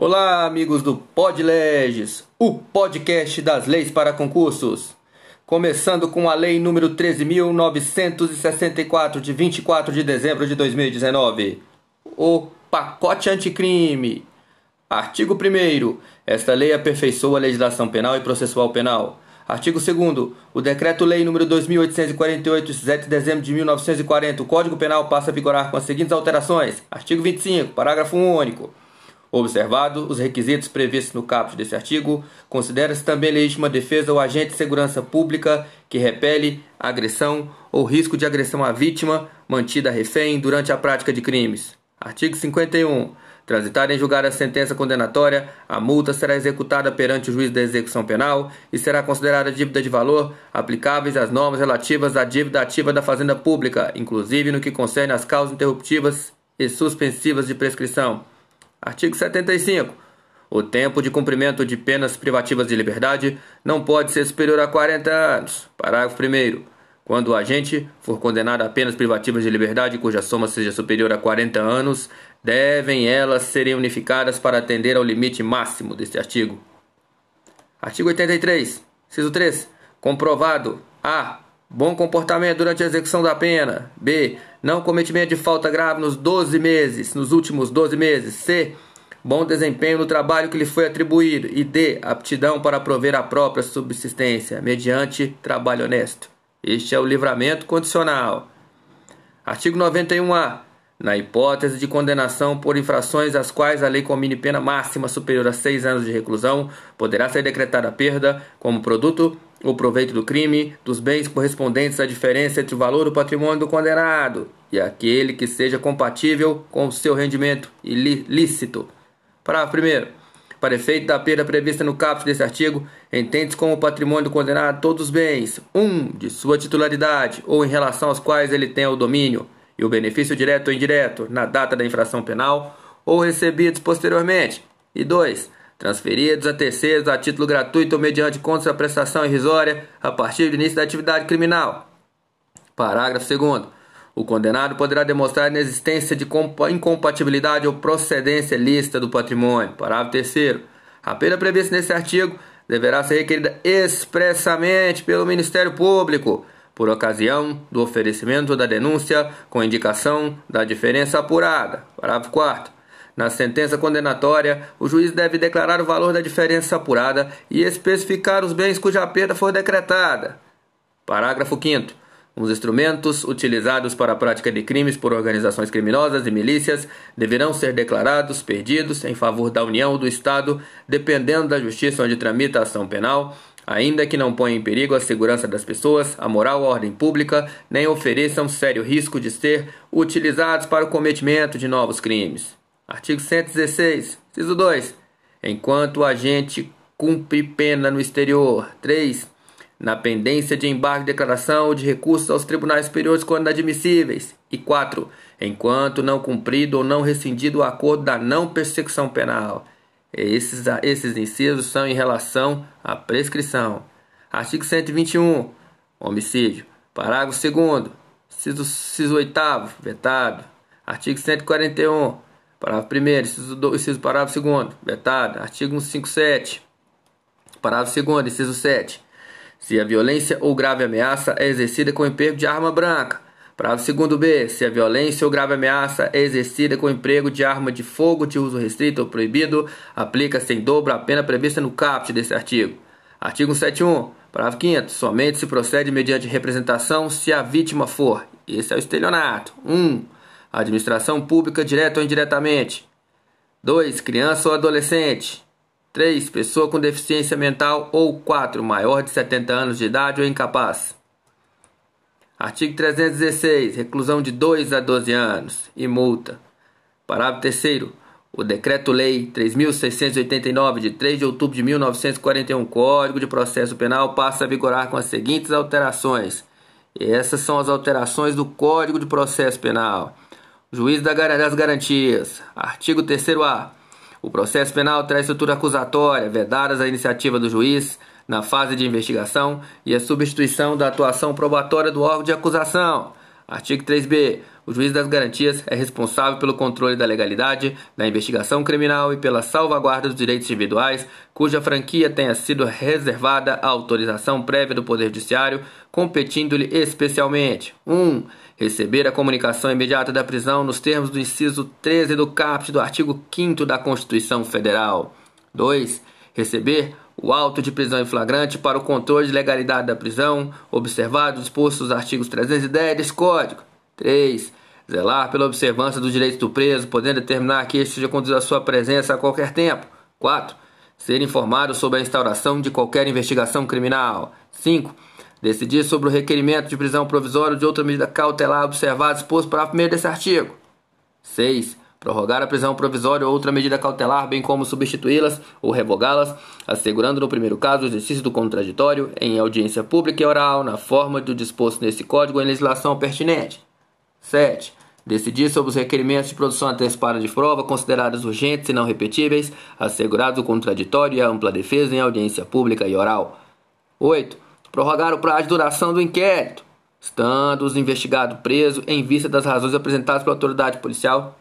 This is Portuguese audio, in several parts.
Olá, amigos do Podleges, o podcast das leis para concursos. Começando com a lei número 13964 de 24 de dezembro de 2019. O pacote anticrime. Artigo 1 Esta lei aperfeiçoa a legislação penal e processual penal. Artigo 2 O Decreto-Lei nº 2848, de 7 de dezembro de 1940, o Código Penal passa a vigorar com as seguintes alterações. Artigo 25, parágrafo único. Observado os requisitos previstos no caput desse artigo, considera-se também legítima defesa o agente de segurança pública que repele agressão ou risco de agressão à vítima mantida refém durante a prática de crimes. Artigo 51. Transitar em julgar a sentença condenatória, a multa será executada perante o juiz da execução penal e será considerada dívida de valor aplicáveis às normas relativas à dívida ativa da Fazenda Pública, inclusive no que concerne às causas interruptivas e suspensivas de prescrição. Artigo 75. O tempo de cumprimento de penas privativas de liberdade não pode ser superior a 40 anos. Parágrafo 1. Quando o agente for condenado a penas privativas de liberdade cuja soma seja superior a 40 anos, devem elas serem unificadas para atender ao limite máximo deste artigo. Artigo 83. Ciso 3. Comprovado. A. Bom comportamento durante a execução da pena. B. Não cometimento de falta grave nos 12 meses, nos últimos 12 meses. C. Bom desempenho no trabalho que lhe foi atribuído. E D. Aptidão para prover a própria subsistência, mediante trabalho honesto. Este é o livramento condicional. Artigo 91-A. Na hipótese de condenação por infrações às quais a lei comine pena máxima superior a seis anos de reclusão, poderá ser decretada a perda, como produto ou proveito do crime, dos bens correspondentes à diferença entre o valor do patrimônio do condenado e aquele que seja compatível com o seu rendimento ilícito. Parágrafo 1. Para efeito da perda prevista no caput desse artigo, entende-se como patrimônio do condenado todos os bens, um, de sua titularidade ou em relação aos quais ele tenha o domínio, e o benefício direto ou indireto na data da infração penal ou recebidos posteriormente. E 2. Transferidos a terceiros a título gratuito mediante contra-prestação irrisória a partir do início da atividade criminal. Parágrafo 2. O condenado poderá demonstrar a inexistência de incompatibilidade ou procedência lícita do patrimônio. Parágrafo 3. A pena prevista nesse artigo deverá ser requerida expressamente pelo Ministério Público por ocasião do oferecimento da denúncia com indicação da diferença apurada. Parágrafo 4. Na sentença condenatória, o juiz deve declarar o valor da diferença apurada e especificar os bens cuja perda for decretada. Parágrafo 5. Os instrumentos utilizados para a prática de crimes por organizações criminosas e milícias deverão ser declarados perdidos em favor da União ou do Estado, dependendo da justiça onde tramita a ação penal, ainda que não ponham em perigo a segurança das pessoas, a moral ou a ordem pública, nem ofereçam sério risco de ser utilizados para o cometimento de novos crimes. Artigo 116, inciso 2. Enquanto o agente cumpre pena no exterior. 3. Na pendência de embargo de declaração ou de recursos aos tribunais superiores quando admissíveis. E 4. Enquanto não cumprido ou não rescindido o acordo da não persecução penal. Esses, esses incisos são em relação à prescrição. Artigo 121. Homicídio. Parágrafo 2. Inciso, inciso 8. Vetado. Artigo 141. Parágrafo 1. Inciso, 2, parágrafo 2. Vetado. Artigo 157. Parágrafo 2. Inciso 7. Se a violência ou grave ameaça é exercida com emprego de arma branca Parágrafo segundo B. Se a violência ou grave ameaça é exercida com emprego de arma de fogo de uso restrito ou proibido, aplica-se em dobro a pena prevista no caput desse artigo. Artigo 171. Parágrafo 5 Somente se procede mediante representação se a vítima for. Esse é o estelionato. 1. Um, administração pública direta ou indiretamente. 2. Criança ou adolescente. 3. Pessoa com deficiência mental. Ou 4. Maior de 70 anos de idade ou incapaz. Artigo 316. Reclusão de 2 a 12 anos e multa. Parágrafo 3 o Decreto-Lei 3.689, de 3 de outubro de 1941, Código de Processo Penal, passa a vigorar com as seguintes alterações. E essas são as alterações do Código de Processo Penal. Juiz das Garantias. Artigo 3A. O processo penal traz estrutura acusatória, vedadas a iniciativa do juiz, na fase de investigação e a substituição da atuação probatória do órgão de acusação. Artigo 3b. o juiz das garantias é responsável pelo controle da legalidade da investigação criminal e pela salvaguarda dos direitos individuais, cuja franquia tenha sido reservada à autorização prévia do Poder Judiciário, competindo-lhe especialmente 1. Um, receber a comunicação imediata da prisão nos termos do inciso 13 do caput do artigo 5 da Constituição Federal. 2. Receber o auto de prisão em flagrante para o controle de legalidade da prisão, observado os artigos 310 deste Código. 3. Zelar pela observância dos direitos do preso, podendo determinar que este seja conduzido à sua presença a qualquer tempo. 4. Ser informado sobre a instauração de qualquer investigação criminal. 5. Decidir sobre o requerimento de prisão provisória ou de outra medida cautelar observada disposto para primeiro desse artigo. 6 prorrogar a prisão provisória ou outra medida cautelar, bem como substituí-las ou revogá-las, assegurando no primeiro caso o exercício do contraditório em audiência pública e oral, na forma do disposto nesse código em legislação pertinente. 7. Decidir sobre os requerimentos de produção antecipada de prova considerados urgentes e não repetíveis, assegurado o contraditório e a ampla defesa em audiência pública e oral. 8. Prorrogar o prazo de duração do inquérito, estando os investigados presos em vista das razões apresentadas pela autoridade policial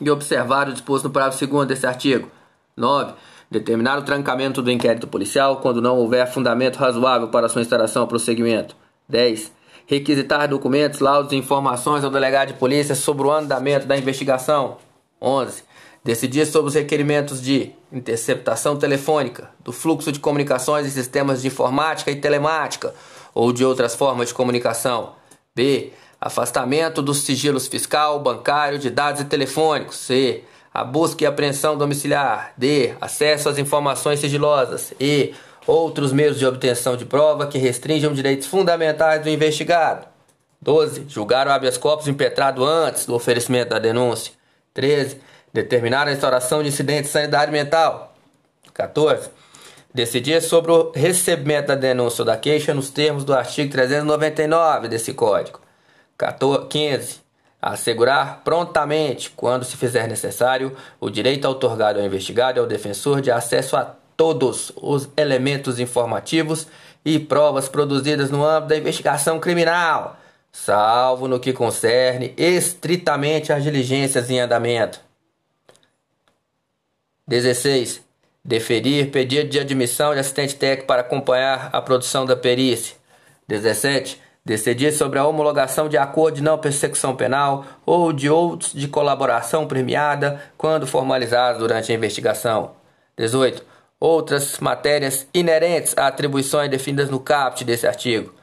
e observar o disposto no parágrafo 2 desse artigo. 9. Determinar o trancamento do inquérito policial quando não houver fundamento razoável para sua instalação ou prosseguimento. 10. Requisitar documentos, laudos e informações ao delegado de polícia sobre o andamento da investigação. 11. Decidir sobre os requerimentos de interceptação telefônica, do fluxo de comunicações em sistemas de informática e telemática ou de outras formas de comunicação. B afastamento dos sigilos fiscal, bancário, de dados e telefônicos. C. A busca e apreensão domiciliar. D. Acesso às informações sigilosas. E. Outros meios de obtenção de prova que restringam direitos fundamentais do investigado. 12. Julgar o habeas corpus impetrado antes do oferecimento da denúncia. 13. Determinar a instauração de incidente de sanidade mental. 14. Decidir sobre o recebimento da denúncia ou da queixa nos termos do artigo 399 desse Código. 15. Assegurar prontamente, quando se fizer necessário, o direito outorgado ao investigado e ao defensor de acesso a todos os elementos informativos e provas produzidas no âmbito da investigação criminal, salvo no que concerne estritamente às diligências em andamento. 16. Deferir pedido de admissão de assistente técnico para acompanhar a produção da perícia. 17 decidir sobre a homologação de acordo de não persecução penal ou de outros de colaboração premiada quando formalizados durante a investigação. 18. Outras matérias inerentes a atribuições definidas no caput desse artigo.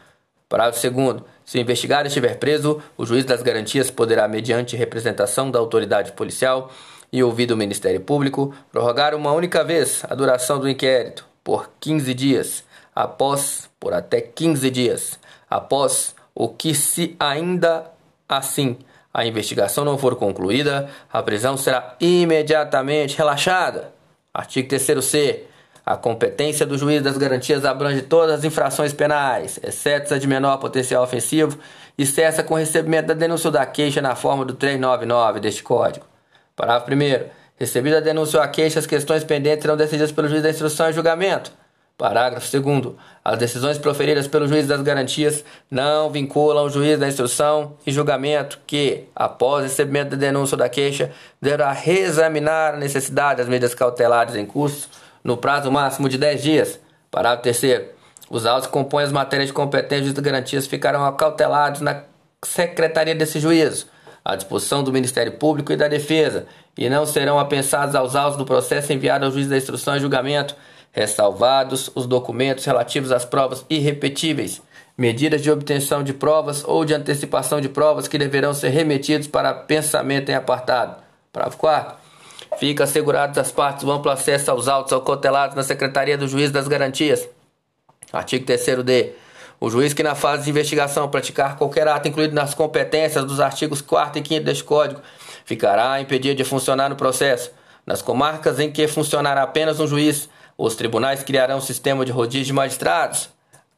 Parágrafo 2 Se o investigado estiver preso, o juiz das garantias poderá, mediante representação da autoridade policial e ouvido o Ministério Público, prorrogar uma única vez a duração do inquérito por 15 dias, após por até 15 dias após o que, se ainda assim a investigação não for concluída, a prisão será imediatamente relaxada. Artigo 3c. A competência do juiz das garantias abrange todas as infrações penais, exceto as de menor potencial ofensivo, e cessa com recebimento da denúncia ou da queixa na forma do 399 deste Código. Parágrafo 1. Recebida a denúncia ou a queixa, as questões pendentes serão decididas pelo juiz da instrução e julgamento. Parágrafo 2. As decisões proferidas pelo juiz das garantias não vinculam o juiz da instrução e julgamento que, após recebimento da denúncia ou da queixa, deverá reexaminar a necessidade das medidas cautelares em curso no prazo máximo de 10 dias. Parágrafo 3. Os autos que compõem as matérias de competência das garantias ficarão acautelados na secretaria desse juízo, à disposição do Ministério Público e da Defesa, e não serão apensados aos autos do processo enviado ao juiz da instrução e julgamento ressalvados os documentos relativos às provas irrepetíveis, medidas de obtenção de provas ou de antecipação de provas que deverão ser remetidos para pensamento em apartado. Parágrafo 4. Fica assegurado às partes o amplo acesso aos autos alcotelados na Secretaria do Juiz das Garantias. Artigo 3d. O juiz que na fase de investigação praticar qualquer ato incluído nas competências dos artigos 4 e 5 deste Código ficará impedido de funcionar no processo. Nas comarcas em que funcionará apenas um juiz, os tribunais criarão um sistema de rodízio de magistrados,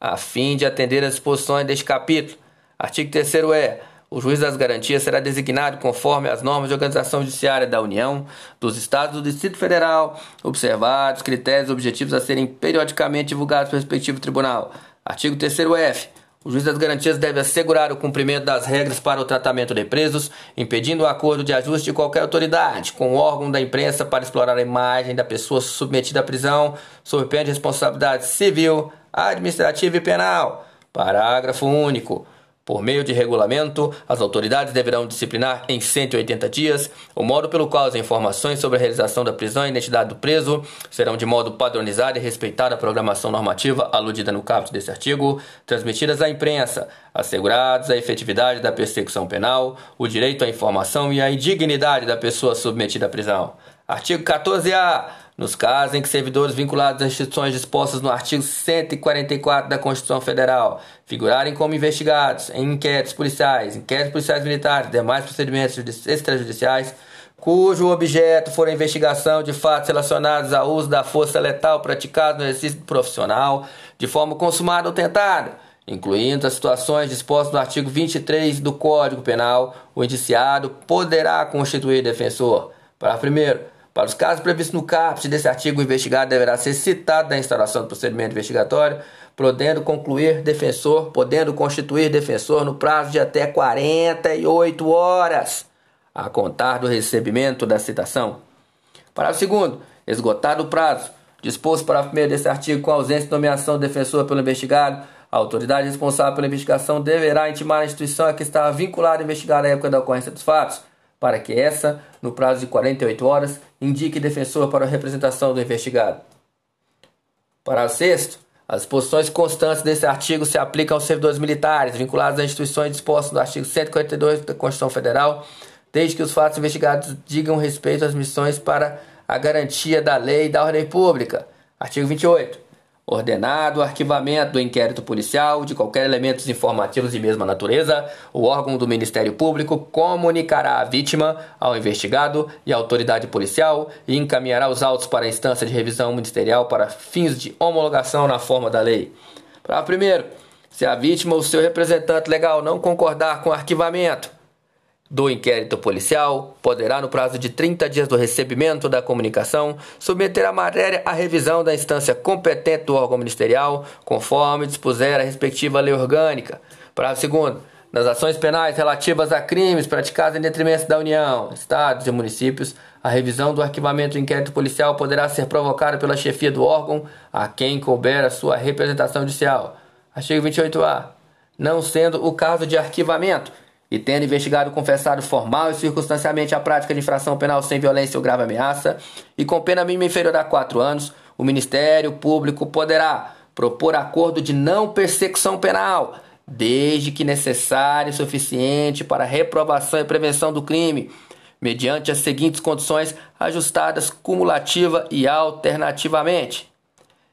a fim de atender às disposições deste capítulo. Artigo 3 é: o juiz das garantias será designado conforme as normas de organização judiciária da União, dos Estados do Distrito Federal, observados os critérios objetivos a serem periodicamente divulgados pelo respectivo tribunal. Artigo 3 F. O juiz das garantias deve assegurar o cumprimento das regras para o tratamento de presos, impedindo o acordo de ajuste de qualquer autoridade com o órgão da imprensa para explorar a imagem da pessoa submetida à prisão, sob pena de responsabilidade civil, administrativa e penal. Parágrafo único. Por meio de regulamento, as autoridades deverão disciplinar em 180 dias o modo pelo qual as informações sobre a realização da prisão e identidade do preso serão de modo padronizado e respeitada a programação normativa aludida no caput desse artigo, transmitidas à imprensa, assegurados a efetividade da persecução penal, o direito à informação e a indignidade da pessoa submetida à prisão. Artigo 14-A. Nos casos em que servidores vinculados às instituições dispostas no artigo 144 da Constituição Federal figurarem como investigados em inquéritos policiais, inquéritos policiais militares, demais procedimentos extrajudiciais, cujo objeto for a investigação de fatos relacionados ao uso da força letal praticado no exercício profissional de forma consumada ou tentada, incluindo as situações dispostas no artigo 23 do Código Penal, o indiciado poderá constituir defensor. Parágrafo 1 para os casos previstos no caput desse artigo, o investigado deverá ser citado na instalação do procedimento investigatório, podendo concluir defensor, podendo constituir defensor no prazo de até 48 horas a contar do recebimento da citação. Parágrafo 2 esgotado o prazo disposto para o primeiro desse artigo com ausência de nomeação do defensor pelo investigado, a autoridade responsável pela investigação deverá intimar a instituição a que estava vinculada a investigar a época da ocorrência dos fatos para que essa, no prazo de 48 horas, indique defensor para a representação do investigado. Parágrafo 6 as disposições constantes desse artigo se aplicam aos servidores militares vinculados às instituições dispostas no artigo 142 da Constituição Federal, desde que os fatos investigados digam respeito às missões para a garantia da lei e da ordem pública. Artigo 28 ordenado o arquivamento do inquérito policial de qualquer elementos informativos de mesma natureza, o órgão do Ministério Público comunicará a vítima ao investigado e à autoridade policial e encaminhará os autos para a instância de revisão ministerial para fins de homologação na forma da lei. Para primeiro, se a vítima ou seu representante legal não concordar com o arquivamento, do inquérito policial poderá, no prazo de 30 dias do recebimento da comunicação, submeter a matéria à revisão da instância competente do órgão ministerial, conforme dispuser a respectiva lei orgânica. Parágrafo segundo. Nas ações penais relativas a crimes praticados em detrimento da União, Estados e municípios, a revisão do arquivamento do inquérito policial poderá ser provocada pela chefia do órgão a quem couber a sua representação judicial. Artigo 28-A. Não sendo o caso de arquivamento, e tendo investigado confessado formal e circunstancialmente a prática de infração penal sem violência ou grave ameaça, e com pena mínima inferior a quatro anos, o Ministério Público poderá propor acordo de não persecução penal, desde que necessário e suficiente para reprovação e prevenção do crime, mediante as seguintes condições ajustadas cumulativa e alternativamente.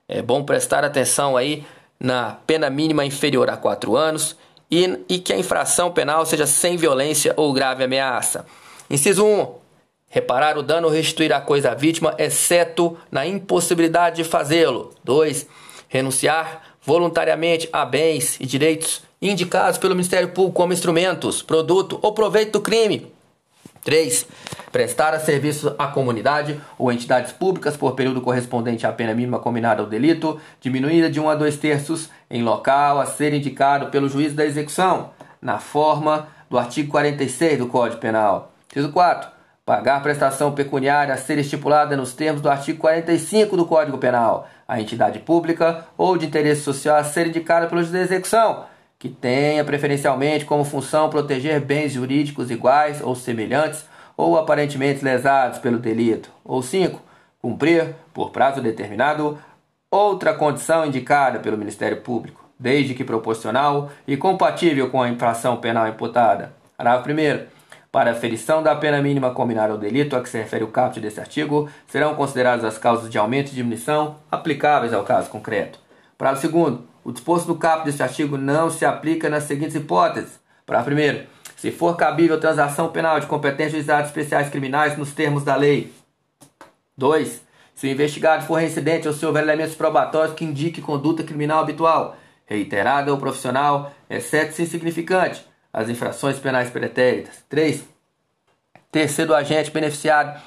É bom prestar atenção aí na pena mínima inferior a quatro anos e, e que a infração penal seja sem violência ou grave ameaça. Inciso 1. Reparar o dano ou restituir a coisa à vítima, exceto na impossibilidade de fazê-lo. 2. Renunciar voluntariamente a bens e direitos indicados pelo Ministério Público como instrumentos, produto ou proveito do crime. 3. Prestar a serviço à comunidade ou entidades públicas por período correspondente à pena mínima combinada ao delito, diminuída de 1 a 2 terços, em local a ser indicado pelo juiz da execução, na forma do artigo 46 do Código Penal. Inciso 4. Pagar prestação pecuniária a ser estipulada nos termos do artigo 45 do Código Penal, a entidade pública ou de interesse social a ser indicada pelo juiz da execução que tenha preferencialmente como função proteger bens jurídicos iguais ou semelhantes ou aparentemente lesados pelo delito. Ou 5. Cumprir, por prazo determinado, outra condição indicada pelo Ministério Público, desde que proporcional e compatível com a infração penal imputada. Parágrafo 1. Para a ferição da pena mínima combinada ao delito a que se refere o caput deste artigo, serão consideradas as causas de aumento e diminuição aplicáveis ao caso concreto. Parágrafo 2. O disposto no caput deste artigo não se aplica nas seguintes hipóteses. Para primeiro, se for cabível transação penal de competentes juizados especiais criminais nos termos da lei. 2. Se o investigado for reincidente ou se houver elementos probatórios que indiquem conduta criminal habitual, reiterada ou profissional, exceto se insignificante, as infrações penais pretéritas. 3. Ter sido agente beneficiado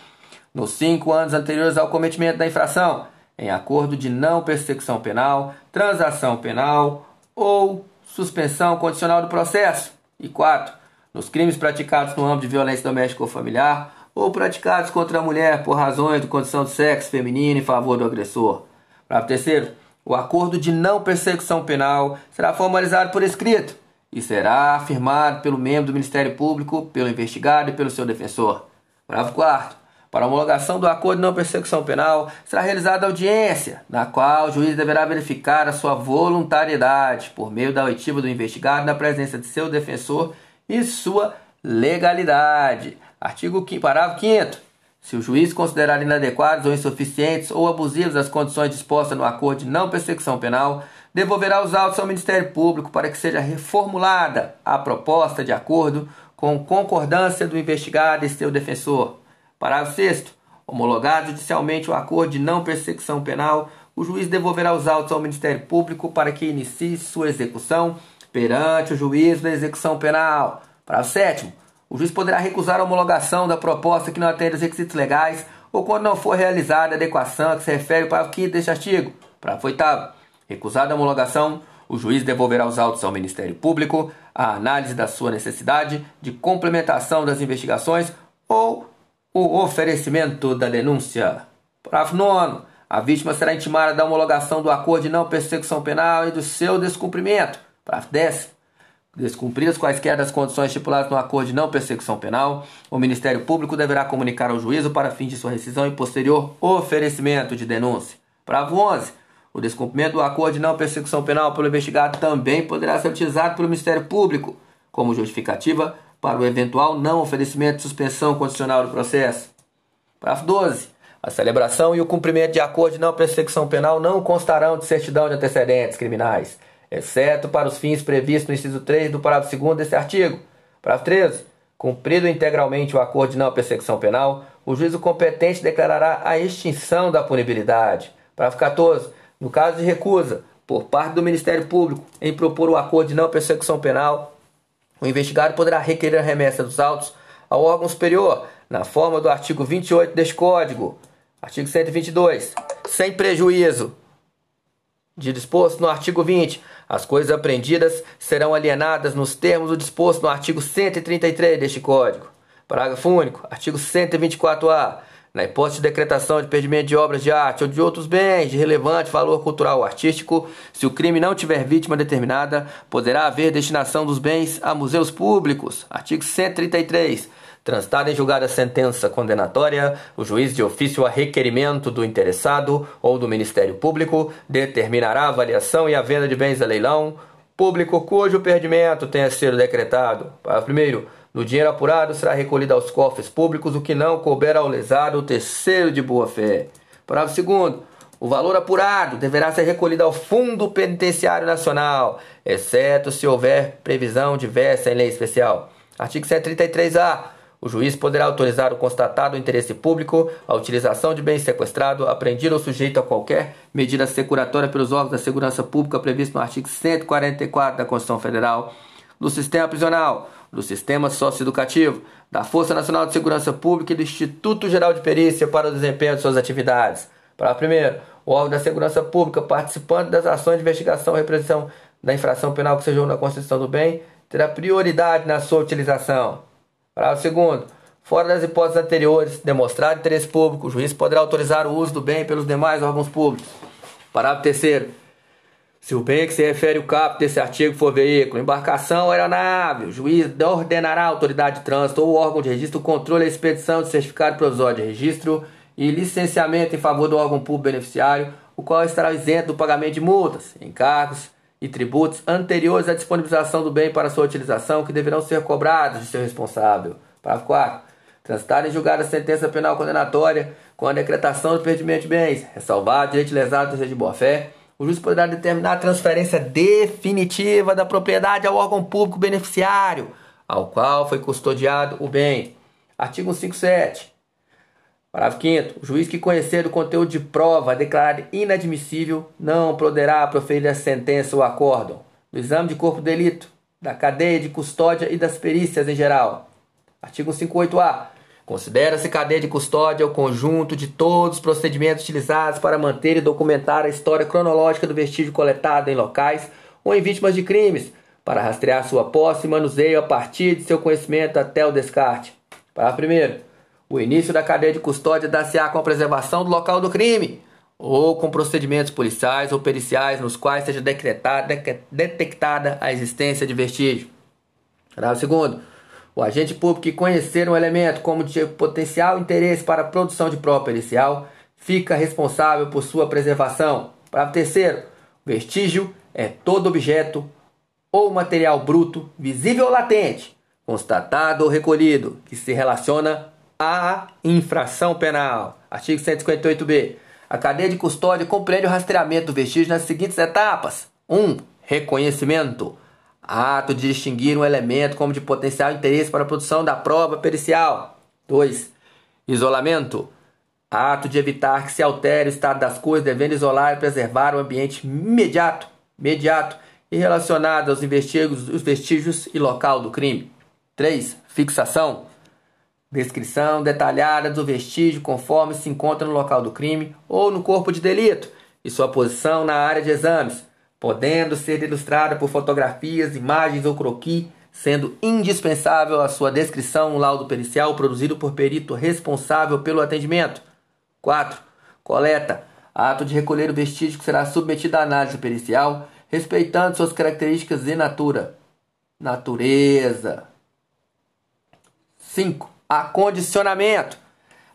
nos cinco anos anteriores ao cometimento da infração, em acordo de não persecução penal, transação penal ou suspensão condicional do processo. E 4. Nos crimes praticados no âmbito de violência doméstica ou familiar ou praticados contra a mulher por razões de condição de sexo feminino em favor do agressor. Parágrafo terceiro. O acordo de não persecução penal será formalizado por escrito e será afirmado pelo membro do Ministério Público, pelo investigado e pelo seu defensor. Parágrafo 4. Para a homologação do acordo de não persecução penal, será realizada audiência, na qual o juiz deverá verificar a sua voluntariedade por meio da oitiva do investigado na presença de seu defensor e sua legalidade. Artigo 5, parágrafo 5 se o juiz considerar inadequados ou insuficientes ou abusivos as condições dispostas no acordo de não persecução penal, devolverá os autos ao Ministério Público para que seja reformulada a proposta de acordo com concordância do investigado e seu defensor. Parágrafo 6. Homologado judicialmente o acordo de não persecução penal, o juiz devolverá os autos ao Ministério Público para que inicie sua execução perante o juiz da execução penal. Parágrafo 7. O juiz poderá recusar a homologação da proposta que não atende aos requisitos legais ou quando não for realizada a adequação a que se refere o parágrafo 5 deste artigo. Parágrafo 8. Recusada a homologação, o juiz devolverá os autos ao Ministério Público a análise da sua necessidade de complementação das investigações ou o oferecimento da denúncia. Parágrafo 9. A vítima será intimada da homologação do acordo de não persecução penal e do seu descumprimento. Parágrafo 10. Descumpridas quaisquer das condições estipuladas no acordo de não persecução penal, o Ministério Público deverá comunicar ao juízo para fim de sua rescisão e posterior oferecimento de denúncia. Parágrafo 11. O descumprimento do acordo de não persecução penal pelo investigado também poderá ser utilizado pelo Ministério Público como justificativa para o eventual não oferecimento de suspensão condicional do processo. Parágrafo 12. A celebração e o cumprimento de acordo de não persecução penal não constarão de certidão de antecedentes criminais exceto para os fins previstos no inciso 3 do parágrafo 2 deste artigo. Parágrafo 13. Cumprido integralmente o acordo de não persecução penal, o juízo competente declarará a extinção da punibilidade. Parágrafo 14. No caso de recusa por parte do Ministério Público em propor o acordo de não persecução penal, o investigado poderá requerer a remessa dos autos ao órgão superior, na forma do artigo 28 deste Código. Artigo 122. Sem prejuízo de disposto no artigo 20 as coisas apreendidas serão alienadas nos termos do disposto no artigo 133 deste Código. Parágrafo único. Artigo 124-A. Na hipótese de decretação de perdimento de obras de arte ou de outros bens de relevante valor cultural ou artístico, se o crime não tiver vítima determinada, poderá haver destinação dos bens a museus públicos. Artigo 133. Transitada em julgada a sentença condenatória, o juiz de ofício a requerimento do interessado ou do Ministério Público determinará a avaliação e a venda de bens a leilão público cujo perdimento tenha sido decretado. Parágrafo 1 do dinheiro apurado será recolhido aos cofres públicos o que não couber ao lesado o terceiro de boa-fé. Parágrafo segundo. O valor apurado deverá ser recolhido ao Fundo Penitenciário Nacional, exceto se houver previsão diversa em lei especial. Artigo 133-A. O juiz poderá autorizar o constatado interesse público a utilização de bens sequestrado, apreendido ou sujeito a qualquer medida securatória pelos órgãos da segurança pública previsto no artigo 144 da Constituição Federal do sistema prisional do sistema socioeducativo, da Força Nacional de Segurança Pública e do Instituto Geral de Perícia para o desempenho de suas atividades. Para primeiro, o órgão da segurança pública participando das ações de investigação e repressão da infração penal que seja na Constituição do bem terá prioridade na sua utilização. Parágrafo segundo. Fora das hipóteses anteriores, demonstrado interesse público, o juiz poderá autorizar o uso do bem pelos demais órgãos públicos. Parágrafo terceiro. Se o bem que se refere o caput desse artigo for veículo, embarcação ou aeronave, o juiz ordenará à autoridade de trânsito ou órgão de registro o controle e expedição de certificado provisório de registro e licenciamento em favor do órgão público beneficiário, o qual estará isento do pagamento de multas, encargos, e tributos anteriores à disponibilização do bem para sua utilização que deverão ser cobrados de seu responsável. Parágrafo 4. Transitar em julgar a sentença penal condenatória com a decretação do perdimento de bens, ressalvado direito lesado do de boa-fé, o juiz poderá determinar a transferência definitiva da propriedade ao órgão público beneficiário, ao qual foi custodiado o bem. Artigo 157. Parágrafo 5 O juiz que conhecer do conteúdo de prova declarar inadmissível não poderá proferir a sentença ou acórdão do exame de corpo de delito, da cadeia de custódia e das perícias em geral. Artigo 58-A. Considera-se cadeia de custódia o conjunto de todos os procedimentos utilizados para manter e documentar a história cronológica do vestígio coletado em locais ou em vítimas de crimes, para rastrear sua posse e manuseio a partir de seu conhecimento até o descarte. Parágrafo 1. O início da cadeia de custódia dá-se-á com a preservação do local do crime ou com procedimentos policiais ou periciais nos quais seja decretada, detectada a existência de vestígio. Parágrafo 2. O agente público que conhecer um elemento como de potencial interesse para a produção de prova pericial fica responsável por sua preservação. Parágrafo 3. O vestígio é todo objeto ou material bruto, visível ou latente, constatado ou recolhido, que se relaciona à infração penal. Artigo 158b. A cadeia de custódia compreende o rastreamento do vestígio nas seguintes etapas: 1. Um, reconhecimento. Ato de distinguir um elemento como de potencial interesse para a produção da prova pericial. 2. Isolamento. Ato de evitar que se altere o estado das coisas, devendo isolar e preservar o ambiente imediato, imediato e relacionado aos vestígios, os vestígios e local do crime. 3. Fixação. Descrição detalhada do vestígio conforme se encontra no local do crime ou no corpo de delito e sua posição na área de exames, podendo ser ilustrada por fotografias, imagens ou croquis, sendo indispensável a sua descrição no laudo pericial produzido por perito responsável pelo atendimento. 4. Coleta. Ato de recolher o vestígio que será submetido à análise pericial respeitando suas características de natura. Natureza. 5. Acondicionamento.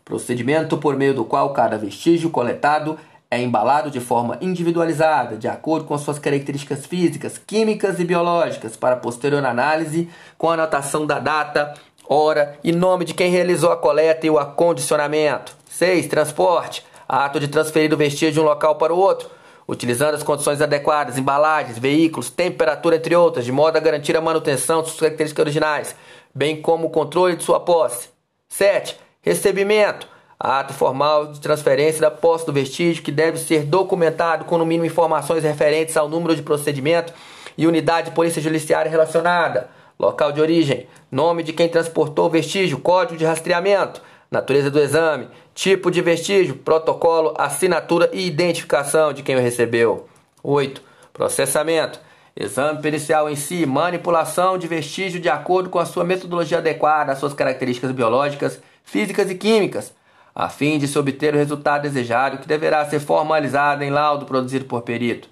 Procedimento por meio do qual cada vestígio coletado é embalado de forma individualizada, de acordo com suas características físicas, químicas e biológicas, para posterior análise com anotação da data, hora e nome de quem realizou a coleta e o acondicionamento. 6. Transporte. Ato de transferir o vestígio de um local para o outro, utilizando as condições adequadas, embalagens, veículos, temperatura, entre outras, de modo a garantir a manutenção de suas características originais, bem como o controle de sua posse. 7. Recebimento. Ato formal de transferência da posse do vestígio que deve ser documentado com no mínimo informações referentes ao número de procedimento e unidade de polícia judiciária relacionada, local de origem, nome de quem transportou o vestígio, código de rastreamento, natureza do exame, tipo de vestígio, protocolo, assinatura e identificação de quem o recebeu. 8. Processamento. Exame pericial em si, manipulação de vestígio de acordo com a sua metodologia adequada às suas características biológicas, físicas e químicas, a fim de se obter o resultado desejado que deverá ser formalizado em laudo produzido por perito.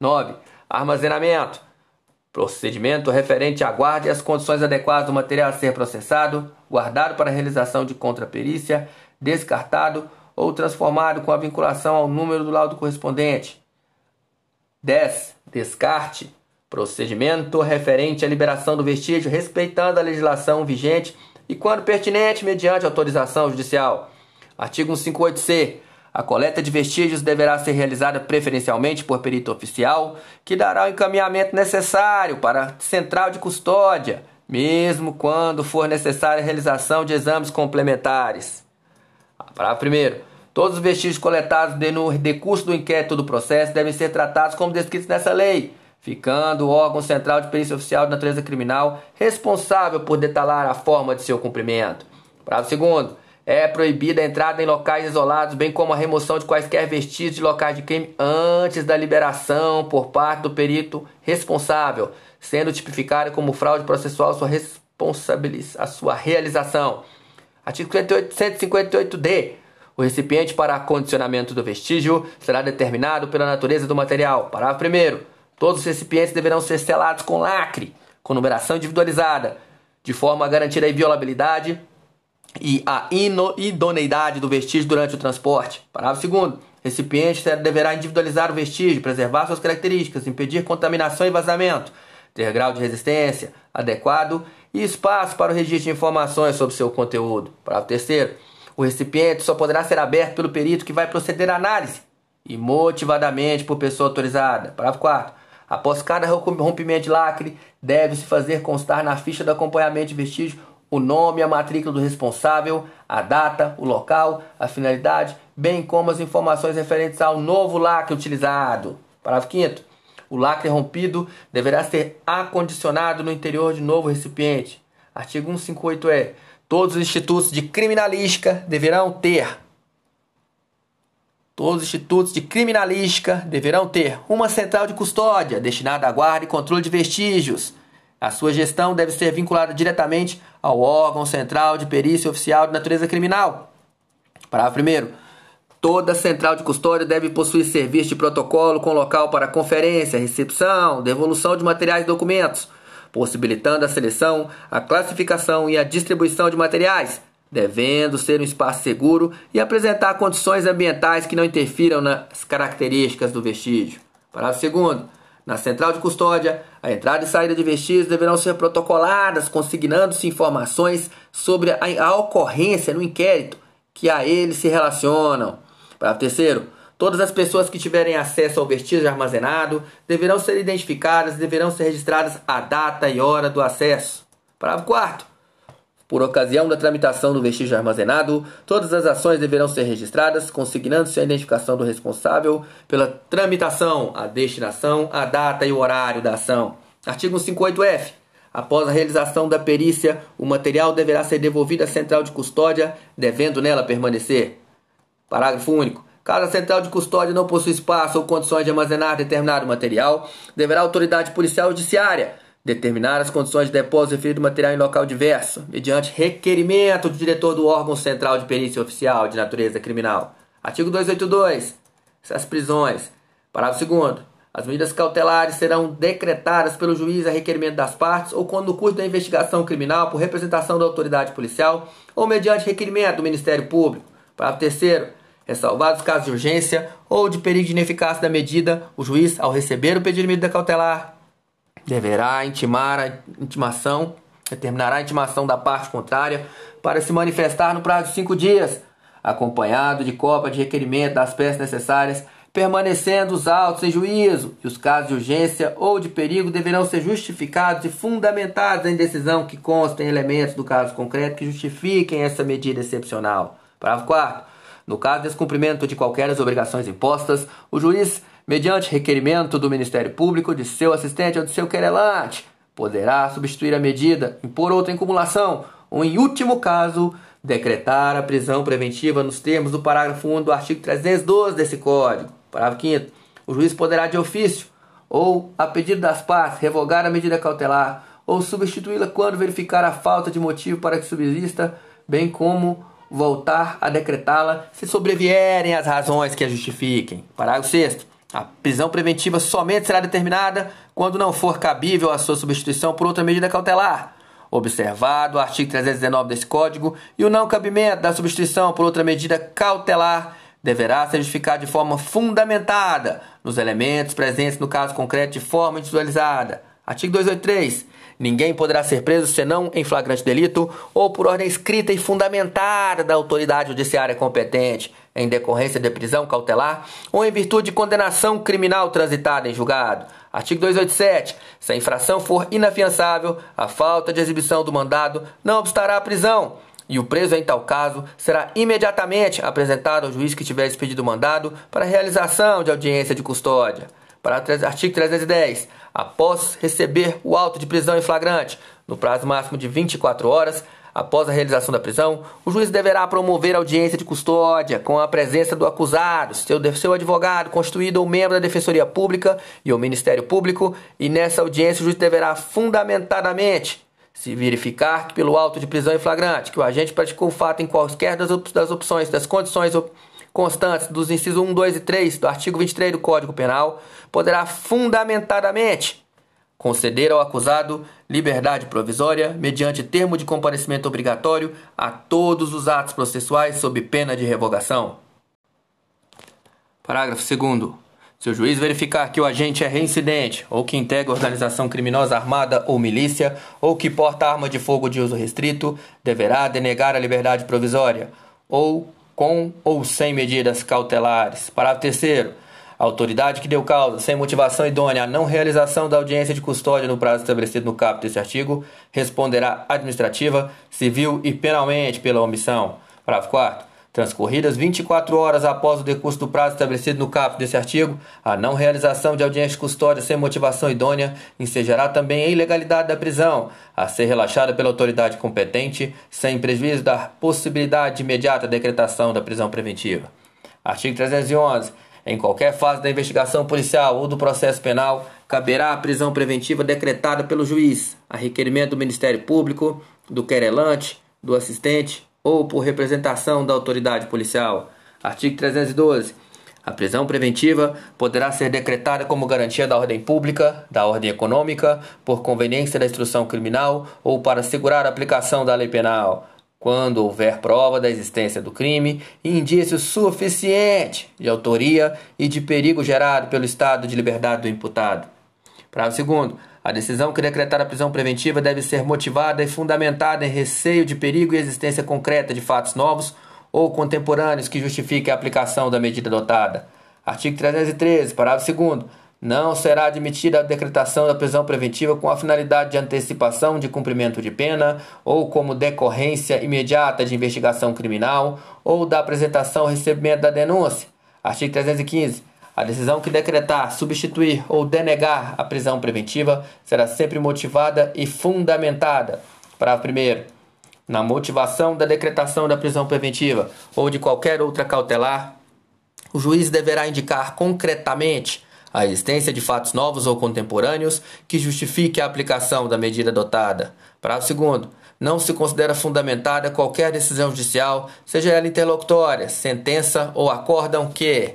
9. Armazenamento. Procedimento referente à guarda e às condições adequadas do material a ser processado, guardado para realização de contraperícia, descartado ou transformado com a vinculação ao número do laudo correspondente. 10. Descarte. Procedimento referente à liberação do vestígio, respeitando a legislação vigente e, quando pertinente, mediante autorização judicial. Artigo 158-C. A coleta de vestígios deverá ser realizada preferencialmente por perito oficial, que dará o encaminhamento necessário para a central de custódia, mesmo quando for necessária a realização de exames complementares. Parágrafo primeiro. Todos os vestígios coletados no decurso do inquérito do processo devem ser tratados como descritos nessa lei, ficando o órgão central de perícia oficial de natureza criminal responsável por detalhar a forma de seu cumprimento. Parágrafo segundo. É proibida a entrada em locais isolados, bem como a remoção de quaisquer vestígios de locais de crime antes da liberação por parte do perito responsável, sendo tipificada como fraude processual sua, a sua realização. Artigo 158d. O recipiente para acondicionamento do vestígio será determinado pela natureza do material. Parágrafo 1. Todos os recipientes deverão ser selados com lacre, com numeração individualizada, de forma a garantir a inviolabilidade e a idoneidade do vestígio durante o transporte. Parágrafo 2. Recipiente deverá individualizar o vestígio, preservar suas características, impedir contaminação e vazamento, ter grau de resistência adequado e espaço para o registro de informações sobre seu conteúdo. Parágrafo terceiro. O recipiente só poderá ser aberto pelo perito que vai proceder à análise e motivadamente por pessoa autorizada. Parágrafo 4. Após cada rompimento de lacre, deve-se fazer constar na ficha do acompanhamento de vestígio o nome a matrícula do responsável, a data, o local, a finalidade, bem como as informações referentes ao novo lacre utilizado. Parágrafo 5 o lacre rompido deverá ser acondicionado no interior de novo recipiente. Artigo 158-E. Todos os institutos de criminalística deverão ter Todos os institutos de criminalística deverão ter uma central de custódia destinada à guarda e controle de vestígios, A sua gestão deve ser vinculada diretamente ao órgão central de perícia oficial de natureza criminal. Parágrafo 1. Toda central de custódia deve possuir serviço de protocolo com local para conferência, recepção, devolução de materiais e documentos, possibilitando a seleção, a classificação e a distribuição de materiais, devendo ser um espaço seguro e apresentar condições ambientais que não interfiram nas características do vestígio. Parágrafo 2. Na central de custódia, a entrada e saída de vestígios deverão ser protocoladas, consignando-se informações sobre a, a, ocorrência no inquérito que a ele se relacionam. Parágrafo terceiro. Todas as pessoas que tiverem acesso ao vestígio armazenado deverão ser identificadas e deverão ser registradas a data e hora do acesso. Parágrafo 4 por ocasião da tramitação do vestígio armazenado, todas as ações deverão ser registradas, consignando-se a identificação do responsável pela tramitação, a destinação, a data e o horário da ação. Artigo 58F. Após a realização da perícia, o material deverá ser devolvido à central de custódia, devendo nela permanecer. Parágrafo único. Caso a central de custódia não possua espaço ou condições de armazenar determinado material, deverá a autoridade policial judiciária Determinar as condições de depósito referido material em local diverso, mediante requerimento do diretor do órgão central de perícia oficial de natureza criminal. Artigo 282. As prisões. Parágrafo 2. As medidas cautelares serão decretadas pelo juiz a requerimento das partes ou quando no curso da investigação criminal por representação da autoridade policial ou mediante requerimento do Ministério Público. Parágrafo 3. Ressalvados casos de urgência ou de perigo de ineficácia da medida, o juiz, ao receber o pedido de medida cautelar, deverá intimar a intimação, determinará a intimação da parte contrária para se manifestar no prazo de cinco dias, acompanhado de cópia de requerimento das peças necessárias, permanecendo os autos em juízo, e os casos de urgência ou de perigo deverão ser justificados e fundamentados em decisão que constem elementos do caso concreto que justifiquem essa medida excepcional. Parágrafo 4 no caso de descumprimento de qualquer das obrigações impostas, o juiz mediante requerimento do Ministério Público, de seu assistente ou de seu querelante, poderá substituir a medida, impor outra incumulação ou, em último caso, decretar a prisão preventiva nos termos do parágrafo 1 do artigo 312 desse Código. Parágrafo 5 O juiz poderá, de ofício ou a pedido das partes, revogar a medida cautelar ou substituí-la quando verificar a falta de motivo para que subsista, bem como voltar a decretá-la se sobrevierem as razões que a justifiquem. Parágrafo 6 a prisão preventiva somente será determinada quando não for cabível a sua substituição por outra medida cautelar, observado o artigo 319 desse Código, e o não cabimento da substituição por outra medida cautelar deverá ser justificado de forma fundamentada nos elementos presentes no caso concreto de forma individualizada. Artigo 283. Ninguém poderá ser preso senão em flagrante delito ou por ordem escrita e fundamentada da autoridade judiciária competente em decorrência de prisão cautelar ou em virtude de condenação criminal transitada em julgado. Artigo 287. Se a infração for inafiançável, a falta de exibição do mandado não obstará a prisão, e o preso, em tal caso, será imediatamente apresentado ao juiz que tiver expedido o mandado para realização de audiência de custódia. Para artigo 310. Após receber o auto de prisão em flagrante, no prazo máximo de 24 horas, Após a realização da prisão, o juiz deverá promover audiência de custódia com a presença do acusado, seu, seu advogado, constituído ou membro da Defensoria Pública e o Ministério Público, e nessa audiência o juiz deverá fundamentadamente se verificar que pelo auto de prisão em flagrante que o agente praticou o fato em quaisquer das, op das opções, das condições constantes dos incisos 1, 2 e 3 do artigo 23 do Código Penal, poderá fundamentadamente conceder ao acusado liberdade provisória mediante termo de comparecimento obrigatório a todos os atos processuais sob pena de revogação. Parágrafo 2 se o juiz verificar que o agente é reincidente, ou que integra organização criminosa armada ou milícia, ou que porta arma de fogo de uso restrito, deverá denegar a liberdade provisória, ou com ou sem medidas cautelares. Parágrafo 3 a autoridade que deu causa, sem motivação idônea à não realização da audiência de custódia no prazo estabelecido no caput deste artigo, responderá administrativa, civil e penalmente pela omissão. Parágrafo 4 Transcorridas 24 horas após o decurso do prazo estabelecido no caput desse artigo, a não realização de audiência de custódia sem motivação idônea ensejará também a ilegalidade da prisão, a ser relaxada pela autoridade competente, sem prejuízo da possibilidade de imediata decretação da prisão preventiva. Artigo 311 em qualquer fase da investigação policial ou do processo penal, caberá a prisão preventiva decretada pelo juiz, a requerimento do Ministério Público, do querelante, do assistente ou por representação da autoridade policial. Artigo 312. A prisão preventiva poderá ser decretada como garantia da ordem pública, da ordem econômica, por conveniência da instrução criminal ou para assegurar a aplicação da lei penal, quando houver prova da existência do crime e indício suficiente de autoria e de perigo gerado pelo estado de liberdade do imputado. Parágrafo segundo. A decisão que decretar a prisão preventiva deve ser motivada e fundamentada em receio de perigo e existência concreta de fatos novos ou contemporâneos que justifiquem a aplicação da medida adotada. Artigo 313, parágrafo 2 não será admitida a decretação da prisão preventiva com a finalidade de antecipação de cumprimento de pena ou como decorrência imediata de investigação criminal ou da apresentação ou recebimento da denúncia. Artigo 315. A decisão que decretar, substituir ou denegar a prisão preventiva será sempre motivada e fundamentada. Parágrafo 1 na motivação da decretação da prisão preventiva ou de qualquer outra cautelar, o juiz deverá indicar concretamente a existência de fatos novos ou contemporâneos que justifique a aplicação da medida adotada. Parágrafo 2 não se considera fundamentada qualquer decisão judicial, seja ela interlocutória, sentença ou acórdão que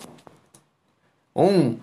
1. Um,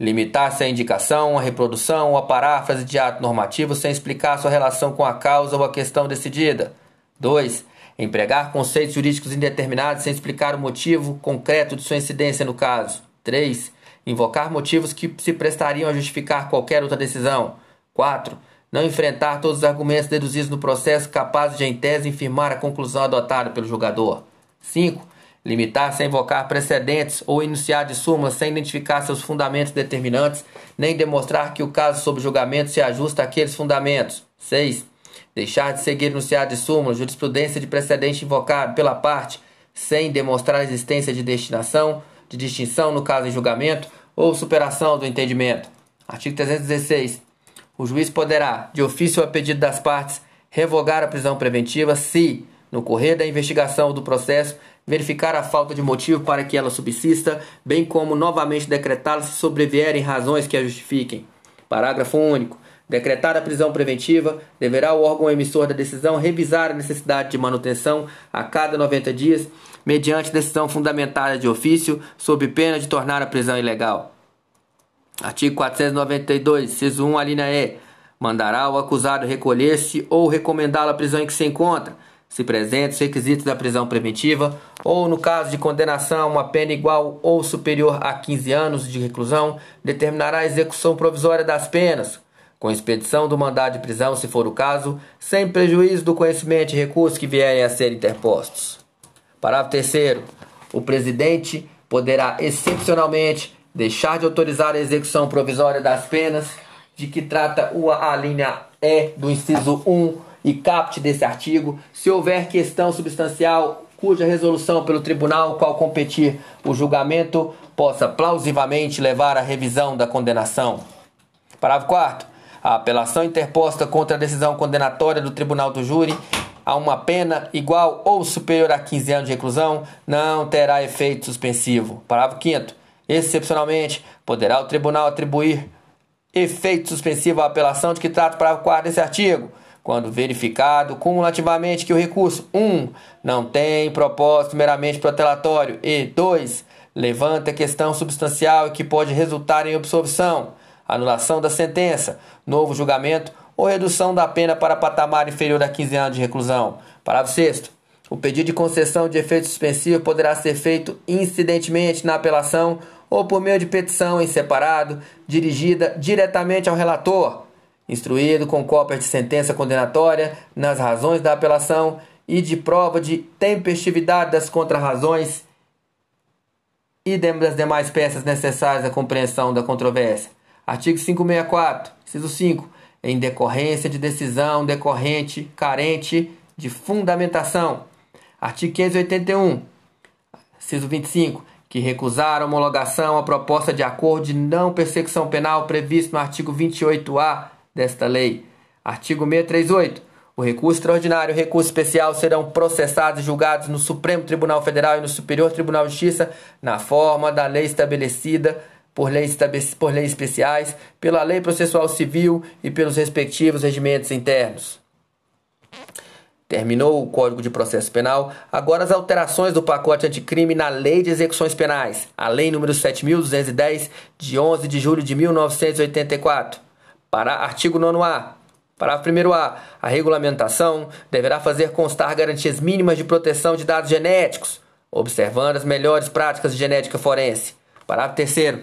Limitar-se à indicação, à reprodução ou à paráfrase de ato normativo sem explicar sua relação com a causa ou a questão decidida. 2. Empregar conceitos jurídicos indeterminados sem explicar o motivo concreto de sua incidência no caso. 3. Invocar motivos que se prestariam a justificar qualquer outra decisão. 4. Não enfrentar todos os argumentos deduzidos no processo capazes de, em tese, infirmar a conclusão adotada pelo julgador. 5. Limitar-se a invocar precedentes ou enunciar de súmula sem identificar seus fundamentos determinantes, nem demonstrar que o caso sob julgamento se ajusta àqueles fundamentos. 6 deixar de seguir enunciado de súmula, jurisprudência de precedente invocado pela parte, sem demonstrar a existência de destinação, de distinção no caso em julgamento ou superação do entendimento. Artigo 316. O juiz poderá, de ofício a pedido das partes, revogar a prisão preventiva se, no correr da investigação do processo, verificar a falta de motivo para que ela subsista, bem como novamente decretá-la se sobrevierem razões que a justifiquem. Parágrafo único. Decretada a prisão preventiva, deverá o órgão emissor da decisão revisar a necessidade de manutenção a cada 90 dias, mediante decisão fundamentada de ofício, sob pena de tornar a prisão ilegal. Artigo 492, ciso 1, a linha E. Mandará o acusado recolher-se ou recomendá-lo à prisão em que se encontra, se presentes os requisitos da prisão preventiva, ou no caso de condenação uma pena igual ou superior a 15 anos de reclusão, determinará a execução provisória das penas com expedição do mandado de prisão, se for o caso, sem prejuízo do conhecimento e recursos que vierem a ser interpostos. Parágrafo 3. O presidente poderá excepcionalmente deixar de autorizar a execução provisória das penas de que trata a linha E do inciso 1 e caput desse artigo, se houver questão substancial cuja resolução pelo tribunal qual competir o julgamento possa plausivamente levar à revisão da condenação. Parágrafo 4 a apelação interposta contra a decisão condenatória do tribunal do júri a uma pena igual ou superior a 15 anos de reclusão não terá efeito suspensivo. Parágrafo 5 Excepcionalmente, poderá o tribunal atribuir efeito suspensivo à apelação de que trata o parágrafo 4 desse artigo, quando verificado cumulativamente que o recurso 1. Um, não tem propósito meramente protelatório e 2. levanta questão substancial que pode resultar em absolvição anulação da sentença, novo julgamento ou redução da pena para patamar inferior a 15 anos de reclusão. Parágrafo 6 o pedido de concessão de efeito suspensivo poderá ser feito incidentemente na apelação ou por meio de petição em separado, dirigida diretamente ao relator, instruído com cópia de sentença condenatória nas razões da apelação e de prova de tempestividade das contrarrazões e das demais peças necessárias à compreensão da controvérsia. Artigo 564, inciso 5. Em decorrência de decisão decorrente carente de fundamentação. Artigo 581, inciso 25. Que recusar a homologação à proposta de acordo de não persecução penal previsto no artigo 28A desta lei. Artigo 638. O recurso extraordinário e o recurso especial serão processados e julgados no Supremo Tribunal Federal e no Superior Tribunal de Justiça na forma da lei estabelecida por leis, por leis especiais, pela lei processual civil e pelos respectivos regimentos internos. Terminou o Código de Processo Penal, agora as alterações do pacote anticrime na Lei de Execuções Penais, a Lei número 7210 de 11 de julho de 1984. Para artigo 9A, Parágrafo 1a. A regulamentação deverá fazer constar garantias mínimas de proteção de dados genéticos, observando as melhores práticas de genética forense. Parágrafo 3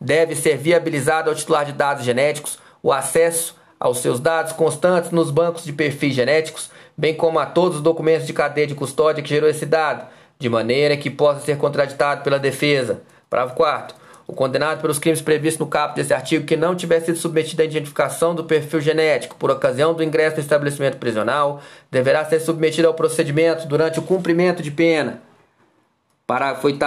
Deve ser viabilizado ao titular de dados genéticos o acesso aos seus dados constantes nos bancos de perfis genéticos, bem como a todos os documentos de cadeia de custódia que gerou esse dado, de maneira que possa ser contraditado pela defesa. Parágrafo 4 o condenado pelos crimes previstos no caput desse artigo que não tiver sido submetido à identificação do perfil genético por ocasião do ingresso no estabelecimento prisional deverá ser submetido ao procedimento durante o cumprimento de pena. Parágrafo 8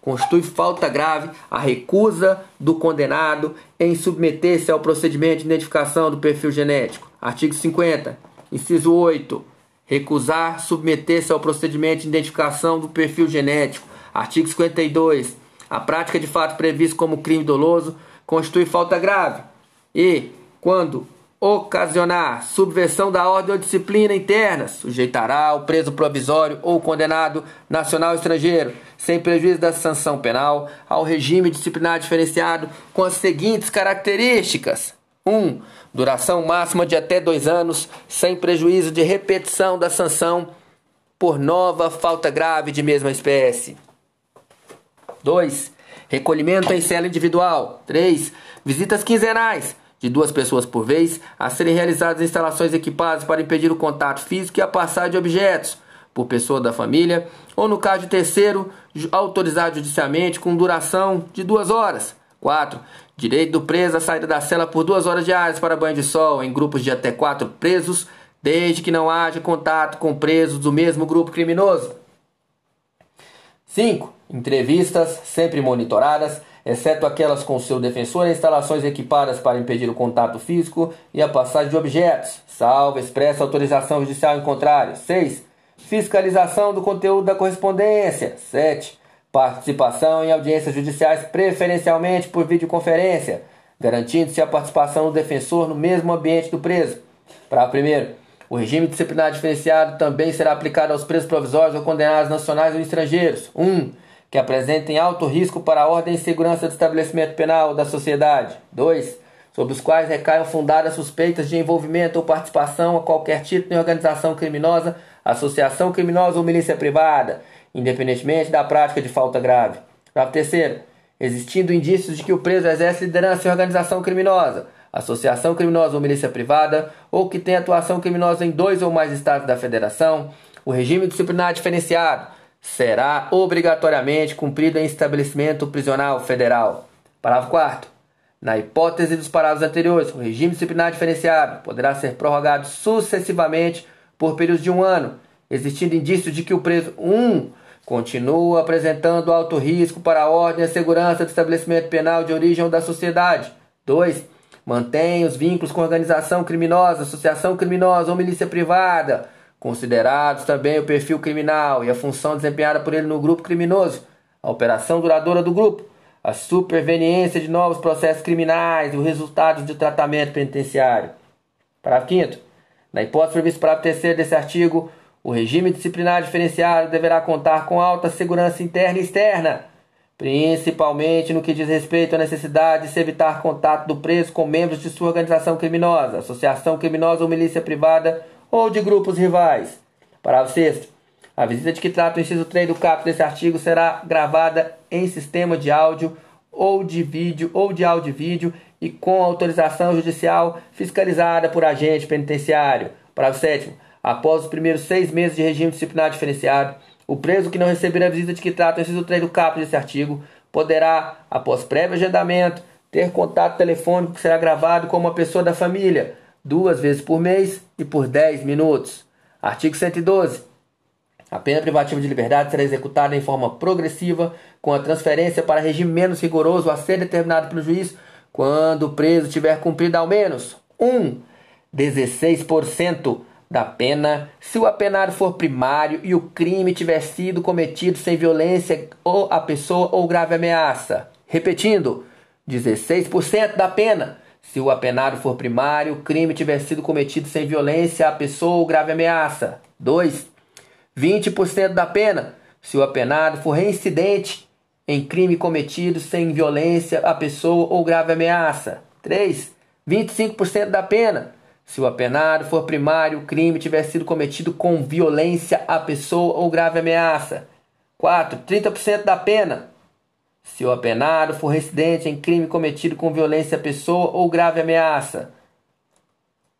constitui falta grave a recusa do condenado em submeter-se ao procedimento de identificação do perfil genético. Artigo 50, inciso 8. Recusar submeter-se ao procedimento de identificação do perfil genético. Artigo 52. A prática de fato previsto como crime doloso constitui falta grave. E, quando ocasionar subversão da ordem ou disciplina interna, sujeitará o preso provisório ou condenado nacional ou estrangeiro, sem prejuízo da sanção penal, ao regime disciplinar diferenciado com as seguintes características: 1. Um, duração máxima de até dois anos, sem prejuízo de repetição da sanção por nova falta grave de mesma espécie. 2. Recolhimento em cela individual. 3. Visitas quinzenais de duas pessoas por vez, a serem realizadas instalações equipadas para impedir o contato físico e a passagem de objetos por pessoa da família, ou no caso de terceiro, autorizado judicialmente com duração de duas horas. 4. Direito do preso à saída da cela por duas horas diárias para banho de sol em grupos de até quatro presos, desde que não haja contato com presos do mesmo grupo criminoso. 5. Entrevistas sempre monitoradas exceto aquelas com seu defensor instalações equipadas para impedir o contato físico e a passagem de objetos, salvo expressa autorização judicial em contrário. 6. Fiscalização do conteúdo da correspondência. 7. Participação em audiências judiciais preferencialmente por videoconferência, garantindo-se a participação do defensor no mesmo ambiente do preso. Para primeiro, o regime disciplinar diferenciado também será aplicado aos presos provisórios ou condenados nacionais ou estrangeiros. 1. Um, que apresentem alto risco para a ordem e segurança do estabelecimento penal da sociedade. 2. Sobre os quais recaiam fundadas suspeitas de envolvimento ou participação a qualquer título em organização criminosa, associação criminosa ou milícia privada, independentemente da prática de falta grave. Parágrafo terceiro. Existindo indícios de que o preso exerce liderança em organização criminosa, associação criminosa ou milícia privada, ou que tem atuação criminosa em dois ou mais estados da federação, o regime disciplinar diferenciado será obrigatoriamente cumprido em estabelecimento prisional federal. Parágrafo 4 Na hipótese dos parágrafos anteriores, o regime disciplinar diferenciado poderá ser prorrogado sucessivamente por períodos de um ano, existindo indícios de que o preso 1 um, continua apresentando alto risco para a ordem e a segurança do estabelecimento penal de origem da sociedade. 2. Mantém os vínculos com organização criminosa, associação criminosa ou milícia privada, Considerados também o perfil criminal e a função desempenhada por ele no grupo criminoso, a operação duradoura do grupo, a superveniência de novos processos criminais e os resultados de tratamento penitenciário. Parágrafo 5 Na hipótese prevista para o terceiro desse artigo, o regime disciplinar diferenciado deverá contar com alta segurança interna e externa, principalmente no que diz respeito à necessidade de se evitar contato do preso com membros de sua organização criminosa, associação criminosa ou milícia privada ou de grupos rivais. Parágrafo 6. A visita de que trata o inciso 3 do caput desse artigo será gravada em sistema de áudio ou de vídeo ou de áudio e vídeo e com autorização judicial fiscalizada por agente penitenciário. Parágrafo 7. Após os primeiros seis meses de regime disciplinar diferenciado, o preso que não receber a visita de que trata o inciso 3 do caput desse artigo poderá, após prévio agendamento, ter contato telefônico que será gravado com uma pessoa da família, duas vezes por mês e por 10 minutos. Artigo 112. A pena privativa de liberdade será executada em forma progressiva, com a transferência para regime menos rigoroso a ser determinado pelo juiz quando o preso tiver cumprido ao menos 1. Um, 16% da pena se o apenado for primário e o crime tiver sido cometido sem violência ou a pessoa ou grave ameaça. Repetindo, 16% da pena se o apenado for primário, o crime tiver sido cometido sem violência à pessoa ou grave ameaça. 2. 20% da pena se o apenado for reincidente em crime cometido sem violência à pessoa ou grave ameaça. 3. 25% da pena se o apenado for primário, o crime tiver sido cometido com violência à pessoa ou grave ameaça. 4. 30% da pena se o apenado for residente em crime cometido com violência à pessoa ou grave ameaça.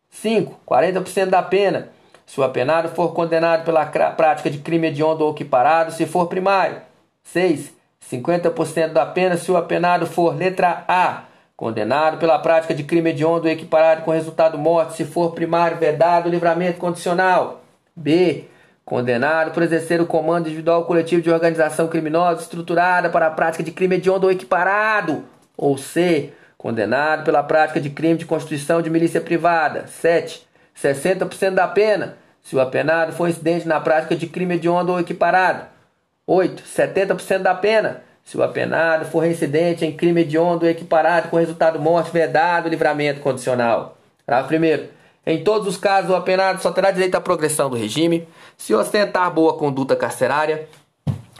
5. 40% da pena se o apenado for condenado pela prática de crime hediondo ou equiparado, se for primário. 6. 50% da pena se o apenado for letra A, condenado pela prática de crime hediondo ou equiparado com resultado morte, se for primário, vedado, livramento condicional. B condenado por exercer o comando individual coletivo de organização criminosa estruturada para a prática de crime hediondo ou equiparado, ou C, condenado pela prática de crime de constituição de milícia privada. 7. 60% da pena, se o apenado for incidente na prática de crime hediondo ou equiparado. 8. 70% da pena, se o apenado for reincidente em crime hediondo ou equiparado com resultado morte, vedado, livramento condicional. Parágrafo primeiro. Em todos os casos, o apenado só terá direito à progressão do regime se ostentar boa conduta carcerária,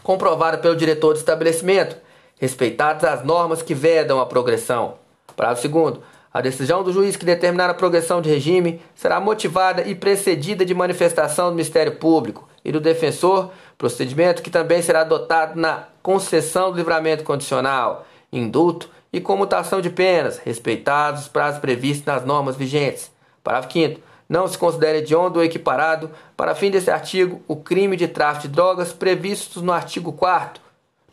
comprovada pelo diretor do estabelecimento, respeitadas as normas que vedam a progressão. Parágrafo segundo. A decisão do juiz que determinar a progressão de regime será motivada e precedida de manifestação do Ministério Público e do defensor, procedimento que também será adotado na concessão do livramento condicional, indulto e comutação de penas, respeitados os prazos previstos nas normas vigentes. Parágrafo 5 não se considere hediondo ou equiparado, para fim desse artigo, o crime de tráfico de drogas previstos no artigo 4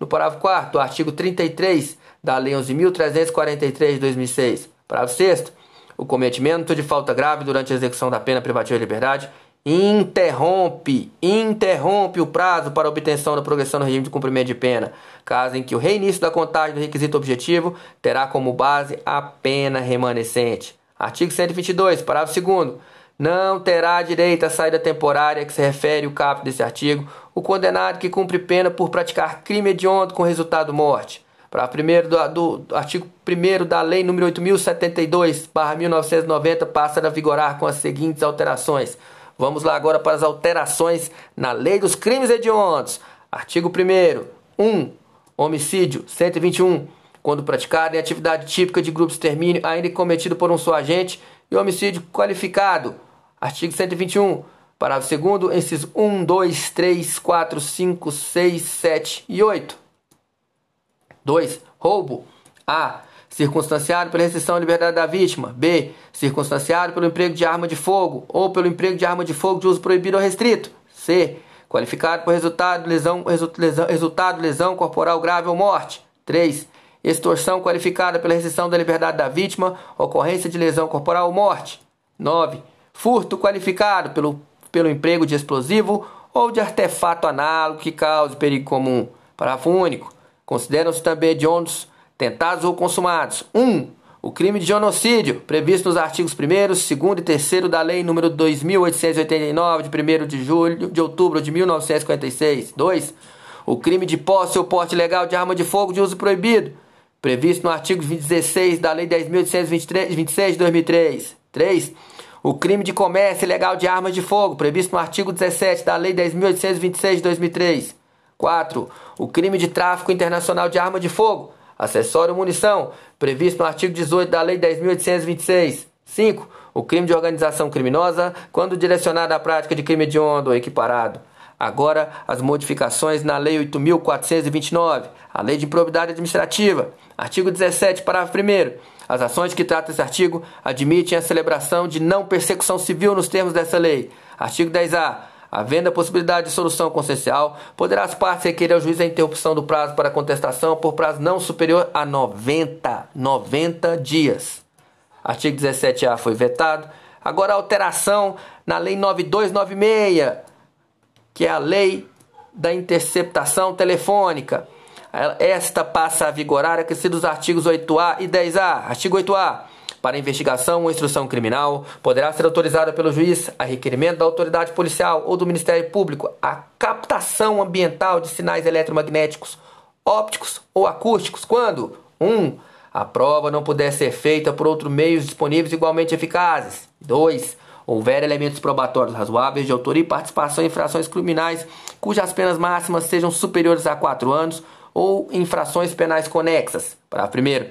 no parágrafo 4 do artigo 33 da Lei 11.343 de 2006. Parágrafo 6 o cometimento de falta grave durante a execução da pena privativa de liberdade interrompe, interrompe o prazo para obtenção da progressão no regime de cumprimento de pena, caso em que o reinício da contagem do requisito objetivo terá como base a pena remanescente. Artigo 122, parágrafo 2 não terá direito à saída temporária que se refere o caput desse artigo o condenado que cumpre pena por praticar crime hediondo com resultado morte. Para primeiro do, do, do artigo 1 da Lei nº 8072/1990 passa a vigorar com as seguintes alterações. Vamos lá agora para as alterações na Lei dos Crimes Hediondos. Artigo 1 1. Homicídio 121 quando praticado em atividade típica de grupo de extermínio, ainda cometido por um só agente, e homicídio qualificado. Artigo 121. Parágrafo 2 incisos 1, 2, 3, 4, 5, 6, 7 e 8. 2. Roubo. A. Circunstanciado pela restrição à liberdade da vítima. B. Circunstanciado pelo emprego de arma de fogo ou pelo emprego de arma de fogo de uso proibido ou restrito. C. Qualificado por resultado lesão, lesão, resultado lesão corporal grave ou morte. 3 extorsão qualificada pela restrição da liberdade da vítima, ocorrência de lesão corporal ou morte. 9. Furto qualificado pelo, pelo emprego de explosivo ou de artefato análogo que cause perigo comum. Parágrafo único. Consideram-se também hediondos tentados ou consumados. 1. Um, o crime de genocídio, previsto nos artigos 1 2 e 3 da Lei nº 2889, de 1 de julho de outubro de 1956. 2. O crime de posse ou porte ilegal de arma de fogo de uso proibido, previsto no artigo 16 da Lei 10.826 de 2003. 3. O crime de comércio ilegal de armas de fogo, previsto no artigo 17 da Lei 10.826 de 2003. 4. O crime de tráfico internacional de arma de fogo, acessório munição, previsto no artigo 18 da Lei 10.826. 5. O crime de organização criminosa, quando direcionado à prática de crime hediondo ou equiparado. Agora, as modificações na Lei 8.429, a Lei de Improbidade Administrativa. Artigo 17, parágrafo 1. As ações que trata esse artigo admitem a celebração de não persecução civil nos termos dessa lei. Artigo 10A. Havendo a possibilidade de solução consensual, poderá as partes requerer ao juiz a interrupção do prazo para contestação por prazo não superior a 90, 90 dias. Artigo 17A foi vetado. Agora a alteração na Lei 9296 que é a lei da interceptação telefônica. Esta passa a vigorar acrescidos os artigos 8A e 10A. Artigo 8A. para investigação ou instrução criminal, poderá ser autorizada pelo juiz, a requerimento da autoridade policial ou do Ministério Público, a captação ambiental de sinais eletromagnéticos, ópticos ou acústicos, quando 1. Um, a prova não puder ser feita por outros meios disponíveis igualmente eficazes. 2. Houver elementos probatórios razoáveis de autoria e participação em infrações criminais cujas penas máximas sejam superiores a 4 anos ou infrações penais conexas. Para primeiro,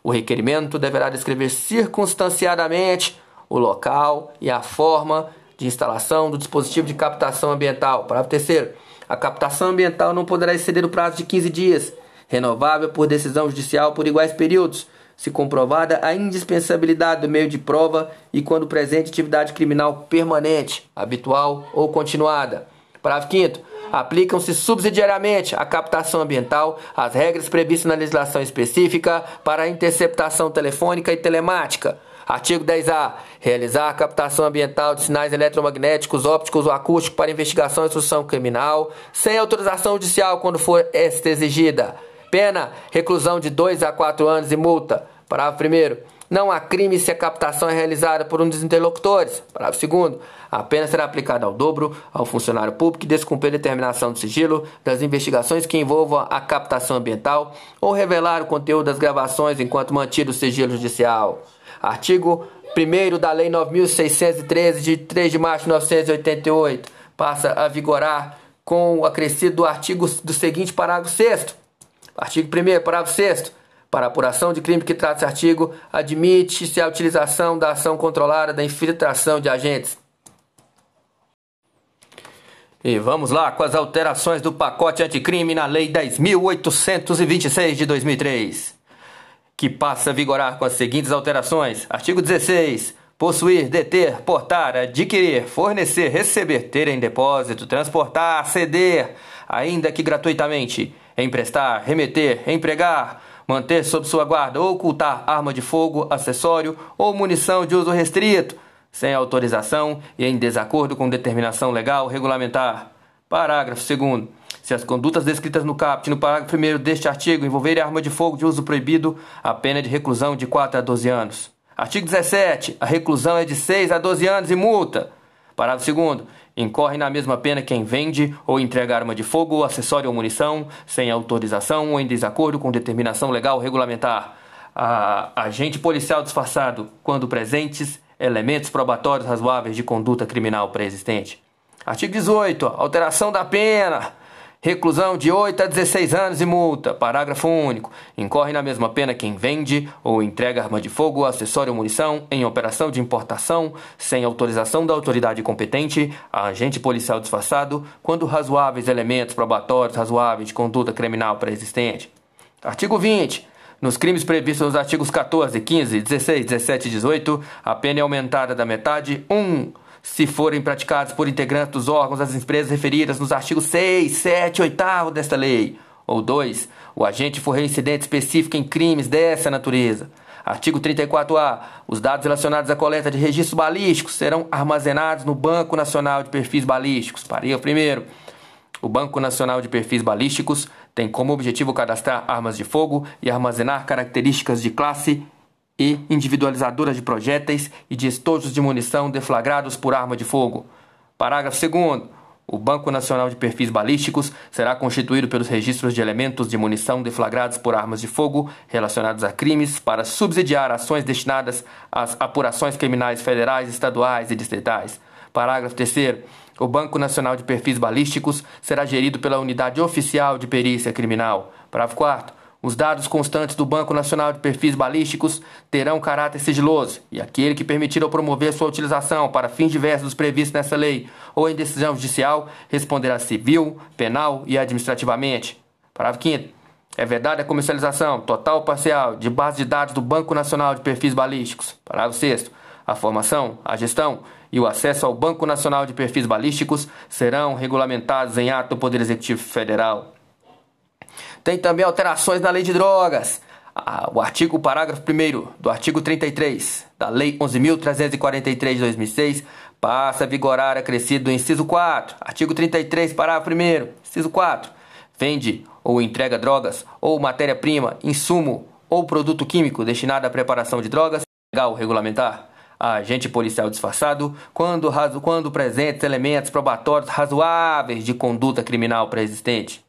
o requerimento deverá descrever circunstanciadamente o local e a forma de instalação do dispositivo de captação ambiental. Parágrafo terceiro, a captação ambiental não poderá exceder o prazo de 15 dias renovável por decisão judicial por iguais períodos, se comprovada a indispensabilidade do meio de prova e quando presente atividade criminal permanente, habitual ou continuada. Parágrafo 5 aplicam-se subsidiariamente à captação ambiental as regras previstas na legislação específica para a interceptação telefônica e telemática. Artigo 10A. Realizar a captação ambiental de sinais eletromagnéticos, ópticos ou acústicos para investigação e instrução criminal, sem autorização judicial quando for esta exigida. Pena: reclusão de 2 a 4 anos e multa. Parágrafo 1. Não há crime se a captação é realizada por um dos interlocutores. Parágrafo 2. A pena será aplicada ao dobro ao funcionário público que descumprir determinação de sigilo das investigações que envolvam a captação ambiental ou revelar o conteúdo das gravações enquanto mantido o sigilo judicial. Artigo 1 da Lei 9.613, de 3 de março de 1988, passa a vigorar com o acrescido do artigo do seguinte parágrafo 6 Artigo 1 parágrafo 6 Para apuração de crime que trata esse artigo, admite-se a utilização da ação controlada da infiltração de agentes. E vamos lá com as alterações do pacote anticrime na Lei 10.826 de 2003, que passa a vigorar com as seguintes alterações: artigo 16. Possuir, deter, portar, adquirir, fornecer, receber, ter em depósito, transportar, ceder, ainda que gratuitamente, emprestar, remeter, empregar, manter sob sua guarda ou ocultar arma de fogo, acessório ou munição de uso restrito, sem autorização e em desacordo com determinação legal regulamentar. Parágrafo 2 se as condutas descritas no caput no parágrafo 1 deste artigo envolverem arma de fogo de uso proibido, a pena é de reclusão de 4 a 12 anos. Artigo 17. A reclusão é de 6 a 12 anos e multa. Parágrafo 2 Incorre na mesma pena quem vende ou entrega arma de fogo, acessório ou munição, sem autorização ou em desacordo com determinação legal regulamentar. A agente policial disfarçado, quando presentes, elementos probatórios razoáveis de conduta criminal pré-existente. Artigo 18. Alteração da pena reclusão de 8 a 16 anos e multa. Parágrafo único. Incorre na mesma pena quem vende ou entrega arma de fogo, acessório ou munição em operação de importação sem autorização da autoridade competente a agente policial disfarçado quando razoáveis elementos probatórios razoáveis de conduta criminal pré-existente. Artigo 20. Nos crimes previstos nos artigos 14, 15, 16, 17 e 18, a pena é aumentada da metade 1. Um, se forem praticados por integrantes dos órgãos das empresas referidas nos artigos 6, 7 e 8 desta lei. Ou 2. O agente for reincidente específico em crimes dessa natureza. Artigo 34A. Os dados relacionados à coleta de registros balísticos serão armazenados no Banco Nacional de Perfis Balísticos. Parágrafo 1. O Banco Nacional de Perfis Balísticos tem como objetivo cadastrar armas de fogo e armazenar características de classe e individualizadoras de projéteis e de estojos de munição deflagrados por arma de fogo. Parágrafo 2. O Banco Nacional de Perfis Balísticos será constituído pelos registros de elementos de munição deflagrados por armas de fogo relacionados a crimes para subsidiar ações destinadas às apurações criminais federais, estaduais e distritais. Parágrafo 3. O Banco Nacional de Perfis Balísticos será gerido pela Unidade Oficial de Perícia Criminal. Parágrafo 4. Os dados constantes do Banco Nacional de Perfis Balísticos terão caráter sigiloso, e aquele que permitir ou promover sua utilização para fins diversos previstos nessa lei ou em decisão judicial responderá civil, penal e administrativamente. Parágrafo 5. É verdade a comercialização, total ou parcial, de base de dados do Banco Nacional de Perfis Balísticos. Parágrafo 6. A formação, a gestão e o acesso ao Banco Nacional de Perfis Balísticos serão regulamentados em ato do Poder Executivo Federal. Tem também alterações na lei de drogas. O artigo, parágrafo 1 do artigo 33 da Lei 11.343 de 2006 passa a vigorar acrescido do inciso 4. Artigo 33, parágrafo 1 inciso 4. Vende ou entrega drogas ou matéria-prima, insumo ou produto químico destinado à preparação de drogas legal regulamentar agente policial disfarçado quando, razo, quando presentes elementos probatórios razoáveis de conduta criminal pré-existente.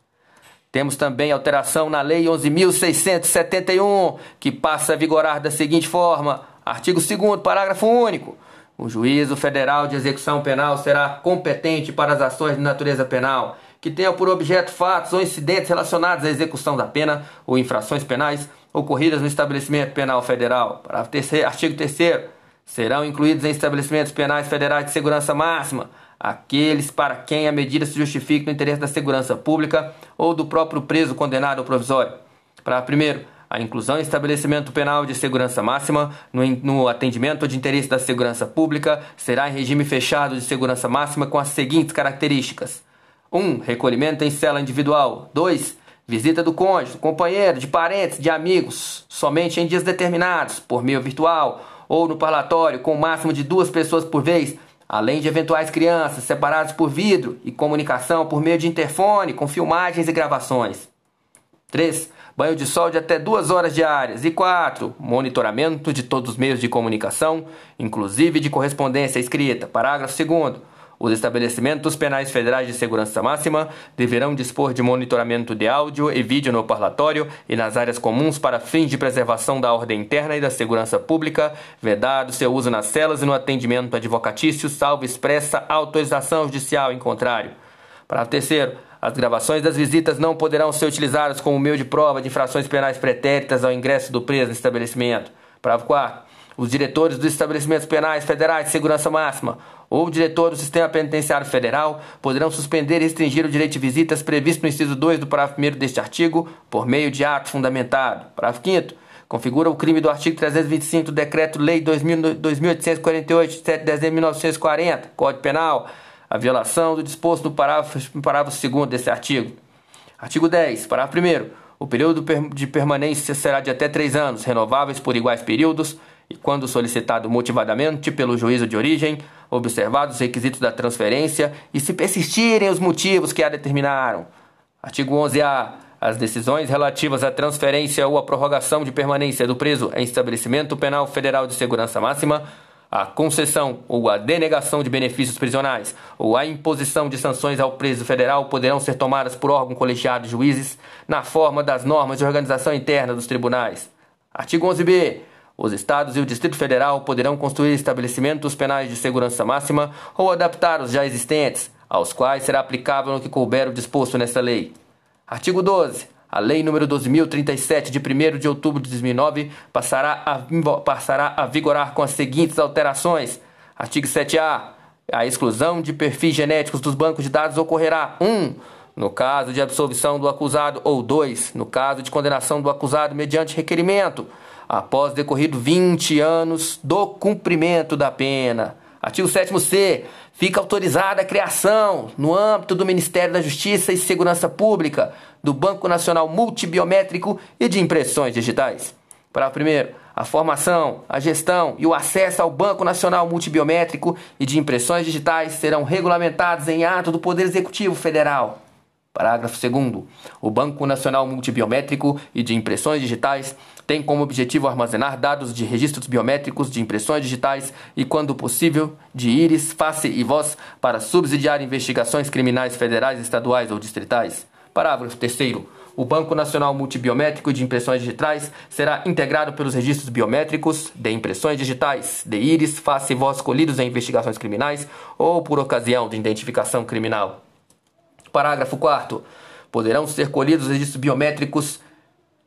Temos também alteração na Lei 11.671, que passa a vigorar da seguinte forma: artigo 2, parágrafo único. O juízo federal de execução penal será competente para as ações de natureza penal que tenham por objeto fatos ou incidentes relacionados à execução da pena ou infrações penais ocorridas no estabelecimento penal federal. artigo 3 serão incluídos em estabelecimentos penais federais de segurança máxima aqueles para quem a medida se justifique no interesse da segurança pública ou do próprio preso condenado ao provisório. Para primeiro, a inclusão em estabelecimento penal de segurança máxima no, no atendimento de interesse da segurança pública será em regime fechado de segurança máxima com as seguintes características: 1. Um, recolhimento em cela individual. 2. Visita do cônjuge, companheiro, de parentes, de amigos, somente em dias determinados, por meio virtual ou no parlatório, com o máximo de duas pessoas por vez, além de eventuais crianças separadas por vidro e comunicação por meio de interfone, com filmagens e gravações. 3. Banho de sol de até duas horas diárias. E 4. Monitoramento de todos os meios de comunicação, inclusive de correspondência escrita. Parágrafo 2. Os estabelecimentos penais federais de segurança máxima deverão dispor de monitoramento de áudio e vídeo no parlatório e nas áreas comuns para fins de preservação da ordem interna e da segurança pública, vedado seu uso nas celas e no atendimento advocatício, salvo expressa autorização judicial em contrário. Para terceiro, as gravações das visitas não poderão ser utilizadas como meio de prova de infrações penais pretéritas ao ingresso do preso no estabelecimento. Parágrafo 4. Os diretores dos estabelecimentos penais federais de segurança máxima ou o diretor do Sistema Penitenciário Federal poderão suspender e restringir o direito de visitas previsto no inciso 2 do parágrafo 1 deste artigo por meio de ato fundamentado. Parágrafo 5 configura o crime do artigo 325 do Decreto-Lei 2848, de 7 de dezembro de 1940, Código Penal, a violação do disposto no parágrafo, parágrafo 2 desse artigo. Artigo 10, parágrafo 1 o período de permanência será de até três anos, renováveis por iguais períodos, e quando solicitado motivadamente pelo juízo de origem, observados os requisitos da transferência e se persistirem os motivos que a determinaram. Artigo 11-A. As decisões relativas à transferência ou à prorrogação de permanência do preso em estabelecimento penal federal de segurança máxima, a concessão ou a denegação de benefícios prisionais ou a imposição de sanções ao preso federal poderão ser tomadas por órgão colegiado de juízes na forma das normas de organização interna dos tribunais. Artigo 11b. Os estados e o Distrito Federal poderão construir estabelecimentos penais de segurança máxima ou adaptar os já existentes, aos quais será aplicável no que couber o disposto nesta lei. Artigo 12. A Lei nº 12.037, de 1 de outubro de 2009, passará a, passará a vigorar com as seguintes alterações. Artigo 7A. A exclusão de perfis genéticos dos bancos de dados ocorrerá 1. Um, no caso de absolvição do acusado, ou 2. No caso de condenação do acusado mediante requerimento após decorrido 20 anos do cumprimento da pena. Artigo 7c. Fica autorizada a criação, no âmbito do Ministério da Justiça e Segurança Pública, do Banco Nacional Multibiométrico e de Impressões Digitais. Parágrafo 1. A formação, a gestão e o acesso ao Banco Nacional Multibiométrico e de Impressões Digitais serão regulamentados em ato do Poder Executivo Federal. Parágrafo 2. O Banco Nacional Multibiométrico e de Impressões Digitais tem como objetivo armazenar dados de registros biométricos de impressões digitais e, quando possível, de íris, face e voz para subsidiar investigações criminais federais, estaduais ou distritais. Parágrafo 3. O Banco Nacional Multibiométrico de Impressões Digitais será integrado pelos registros biométricos de impressões digitais, de íris, face e voz colhidos em investigações criminais ou por ocasião de identificação criminal. Parágrafo 4 Poderão ser colhidos registros biométricos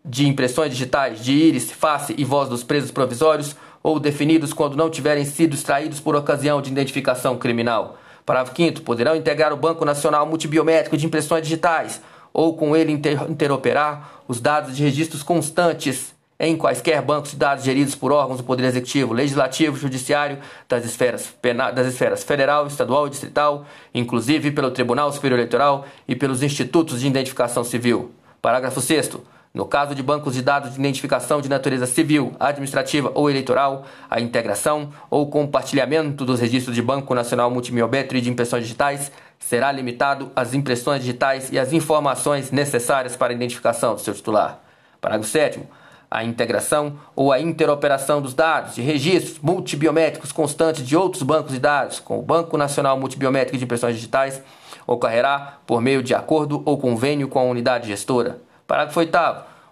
de impressões digitais de íris, face e voz dos presos provisórios ou definidos quando não tiverem sido extraídos por ocasião de identificação criminal. Parágrafo 5 Poderão integrar o Banco Nacional Multibiométrico de Impressões Digitais ou com ele inter interoperar os dados de registros constantes em quaisquer bancos de dados geridos por órgãos do Poder Executivo, Legislativo, Judiciário, das esferas, das esferas federal, estadual e distrital, inclusive pelo Tribunal Superior Eleitoral e pelos institutos de identificação civil. Parágrafo 6 no caso de bancos de dados de identificação de natureza civil, administrativa ou eleitoral, a integração ou compartilhamento dos registros de Banco Nacional Multimiométrico e de impressões digitais será limitado às impressões digitais e às informações necessárias para a identificação do seu titular. Parágrafo 7 a integração ou a interoperação dos dados de registros multibiométricos constantes de outros bancos de dados com o Banco Nacional Multibiométrico de Impressões Digitais ocorrerá por meio de acordo ou convênio com a unidade gestora. Parágrafo 8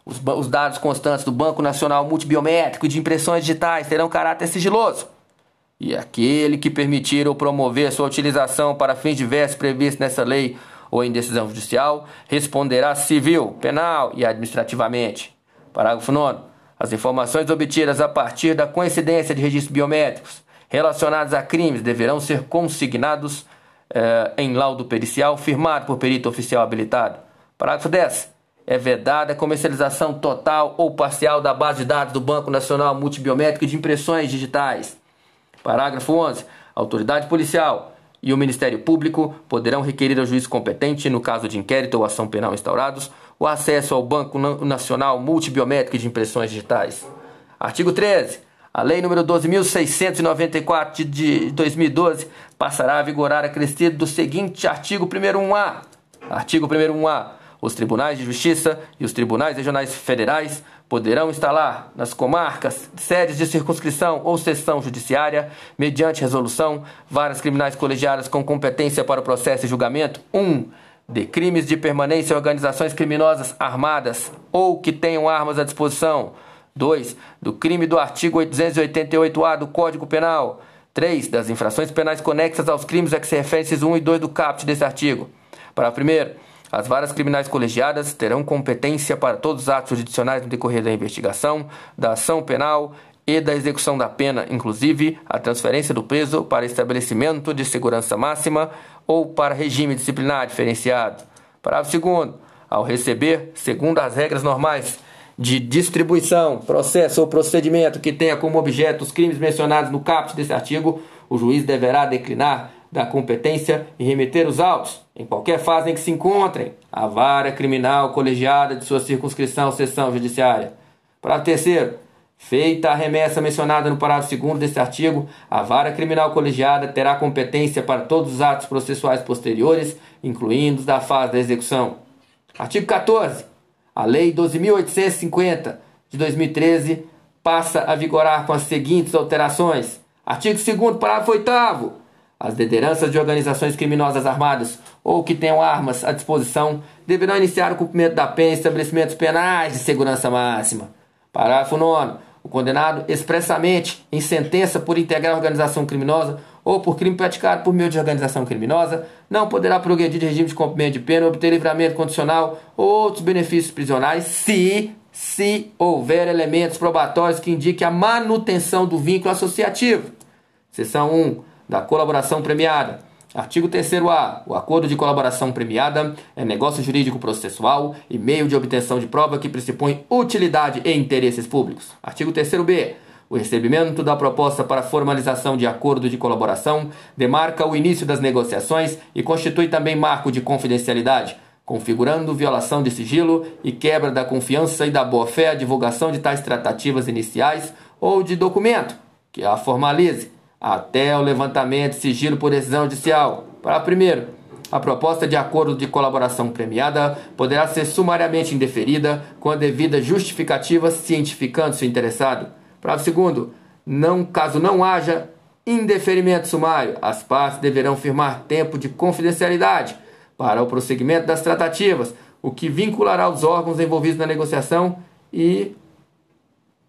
os, os dados constantes do Banco Nacional Multibiométrico de Impressões Digitais terão caráter sigiloso. E aquele que permitir ou promover sua utilização para fins diversos previstos nessa lei ou em decisão judicial responderá civil, penal e administrativamente. Parágrafo 9. As informações obtidas a partir da coincidência de registros biométricos relacionados a crimes deverão ser consignados eh, em laudo pericial firmado por perito oficial habilitado. Parágrafo 10. É vedada a comercialização total ou parcial da base de dados do Banco Nacional Multibiométrico de Impressões Digitais. Parágrafo 11. A autoridade policial e o Ministério Público poderão requerer ao juiz competente, no caso de inquérito ou ação penal instaurados, o acesso ao Banco Nacional Multibiométrico de Impressões Digitais. Artigo 13. A Lei nº 12.694 de 2012 passará a vigorar acrescido do seguinte artigo 1a. Artigo 1a. Os tribunais de justiça e os tribunais regionais federais poderão instalar nas comarcas sedes de circunscrição ou seção judiciária, mediante resolução, varas criminais colegiadas com competência para o processo e julgamento. 1. Um, de crimes de permanência em organizações criminosas armadas ou que tenham armas à disposição. 2. Do crime do artigo 888-A do Código Penal. 3. Das infrações penais conexas aos crimes a que se referem 1 e 2 do caput desse artigo. Para primeiro, as varas criminais colegiadas terão competência para todos os atos jurisdicionais no decorrer da investigação, da ação penal e da execução da pena, inclusive a transferência do preso para estabelecimento de segurança máxima ou para regime disciplinar diferenciado. Parágrafo 2. Ao receber, segundo as regras normais de distribuição, processo ou procedimento que tenha como objeto os crimes mencionados no caput desse artigo, o juiz deverá declinar da competência e remeter os autos, em qualquer fase em que se encontrem, à vara criminal colegiada de sua circunscrição ou sessão judiciária. Parágrafo terceiro. Feita a remessa mencionada no parágrafo 2 deste artigo, a vara criminal colegiada terá competência para todos os atos processuais posteriores, incluindo os da fase da execução. Artigo 14. A Lei 12.850 de 2013 passa a vigorar com as seguintes alterações. Artigo 2 parágrafo 8 as lideranças de organizações criminosas armadas ou que tenham armas à disposição deverão iniciar o cumprimento da pena em estabelecimentos penais de segurança máxima. Parágrafo 9. O condenado expressamente em sentença por integrar organização criminosa ou por crime praticado por meio de organização criminosa não poderá progredir de regime de cumprimento de pena ou obter livramento condicional ou outros benefícios prisionais se se houver elementos probatórios que indiquem a manutenção do vínculo associativo. Seção 1 da colaboração premiada. Artigo 3A. O acordo de colaboração premiada é negócio jurídico processual e meio de obtenção de prova que pressupõe utilidade e interesses públicos. Artigo 3B. O recebimento da proposta para formalização de acordo de colaboração demarca o início das negociações e constitui também marco de confidencialidade, configurando violação de sigilo e quebra da confiança e da boa-fé a divulgação de tais tratativas iniciais ou de documento que a formalize até o levantamento sigilo por decisão judicial. Para primeiro, a proposta de acordo de colaboração premiada poderá ser sumariamente indeferida com a devida justificativa cientificando-se o interessado. Parágrafo segundo, não, caso não haja indeferimento sumário, as partes deverão firmar tempo de confidencialidade para o prosseguimento das tratativas, o que vinculará os órgãos envolvidos na negociação e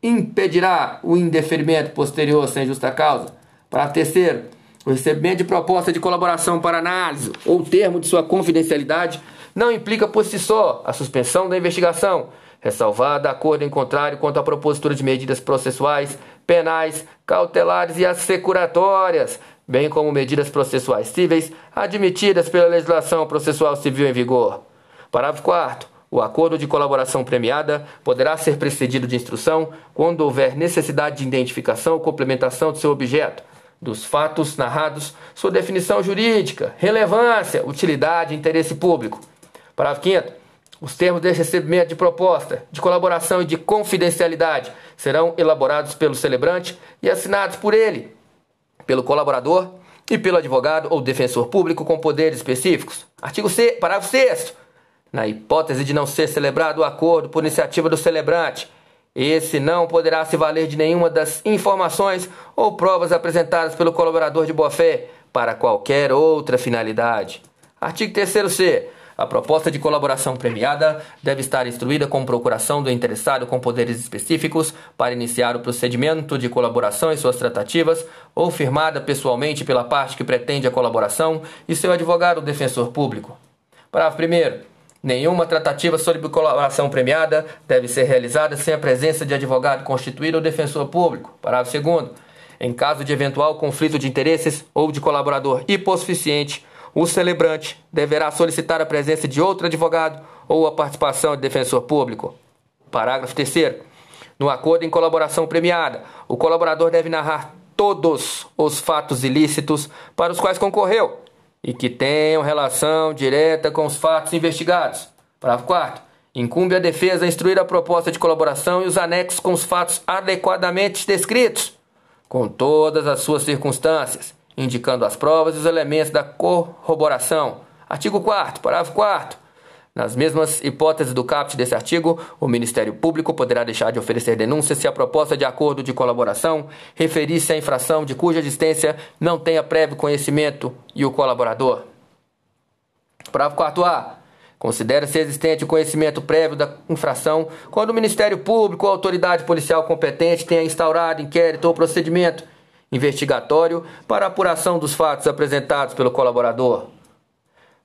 impedirá o indeferimento posterior sem justa causa. Para terceiro, o recebimento de proposta de colaboração para análise ou termo de sua confidencialidade não implica por si só a suspensão da investigação, ressalvada acordo em contrário quanto à propositura de medidas processuais, penais, cautelares e assecuratórias, bem como medidas processuais cíveis admitidas pela legislação processual civil em vigor. Parágrafo 4 o acordo de colaboração premiada poderá ser precedido de instrução quando houver necessidade de identificação ou complementação de seu objeto, dos fatos narrados, sua definição jurídica, relevância, utilidade interesse público. Parágrafo 5 os termos de recebimento de proposta, de colaboração e de confidencialidade serão elaborados pelo celebrante e assinados por ele, pelo colaborador e pelo advogado ou defensor público com poderes específicos. Artigo C, parágrafo 6 Na hipótese de não ser celebrado o acordo por iniciativa do celebrante esse não poderá se valer de nenhuma das informações ou provas apresentadas pelo colaborador de boa-fé para qualquer outra finalidade. Artigo 3c. A proposta de colaboração premiada deve estar instruída com procuração do interessado com poderes específicos para iniciar o procedimento de colaboração em suas tratativas ou firmada pessoalmente pela parte que pretende a colaboração e seu advogado ou defensor público. Parágrafo 1. Nenhuma tratativa sobre colaboração premiada deve ser realizada sem a presença de advogado constituído ou defensor público. Parágrafo 2. Em caso de eventual conflito de interesses ou de colaborador hipossuficiente, o celebrante deverá solicitar a presença de outro advogado ou a participação de defensor público. Parágrafo 3. No acordo em colaboração premiada, o colaborador deve narrar todos os fatos ilícitos para os quais concorreu e que tenham relação direta com os fatos investigados. Parágrafo 4. Incumbe a defesa instruir a proposta de colaboração e os anexos com os fatos adequadamente descritos, com todas as suas circunstâncias, indicando as provas e os elementos da corroboração. Artigo 4 parágrafo 4 nas mesmas hipóteses do caput desse artigo, o Ministério Público poderá deixar de oferecer denúncia se a proposta de acordo de colaboração referir-se à infração de cuja existência não tenha prévio conhecimento e o colaborador. Parágrafo 4a. Considera-se existente o conhecimento prévio da infração quando o Ministério Público ou autoridade policial competente tenha instaurado inquérito ou procedimento investigatório para apuração dos fatos apresentados pelo colaborador.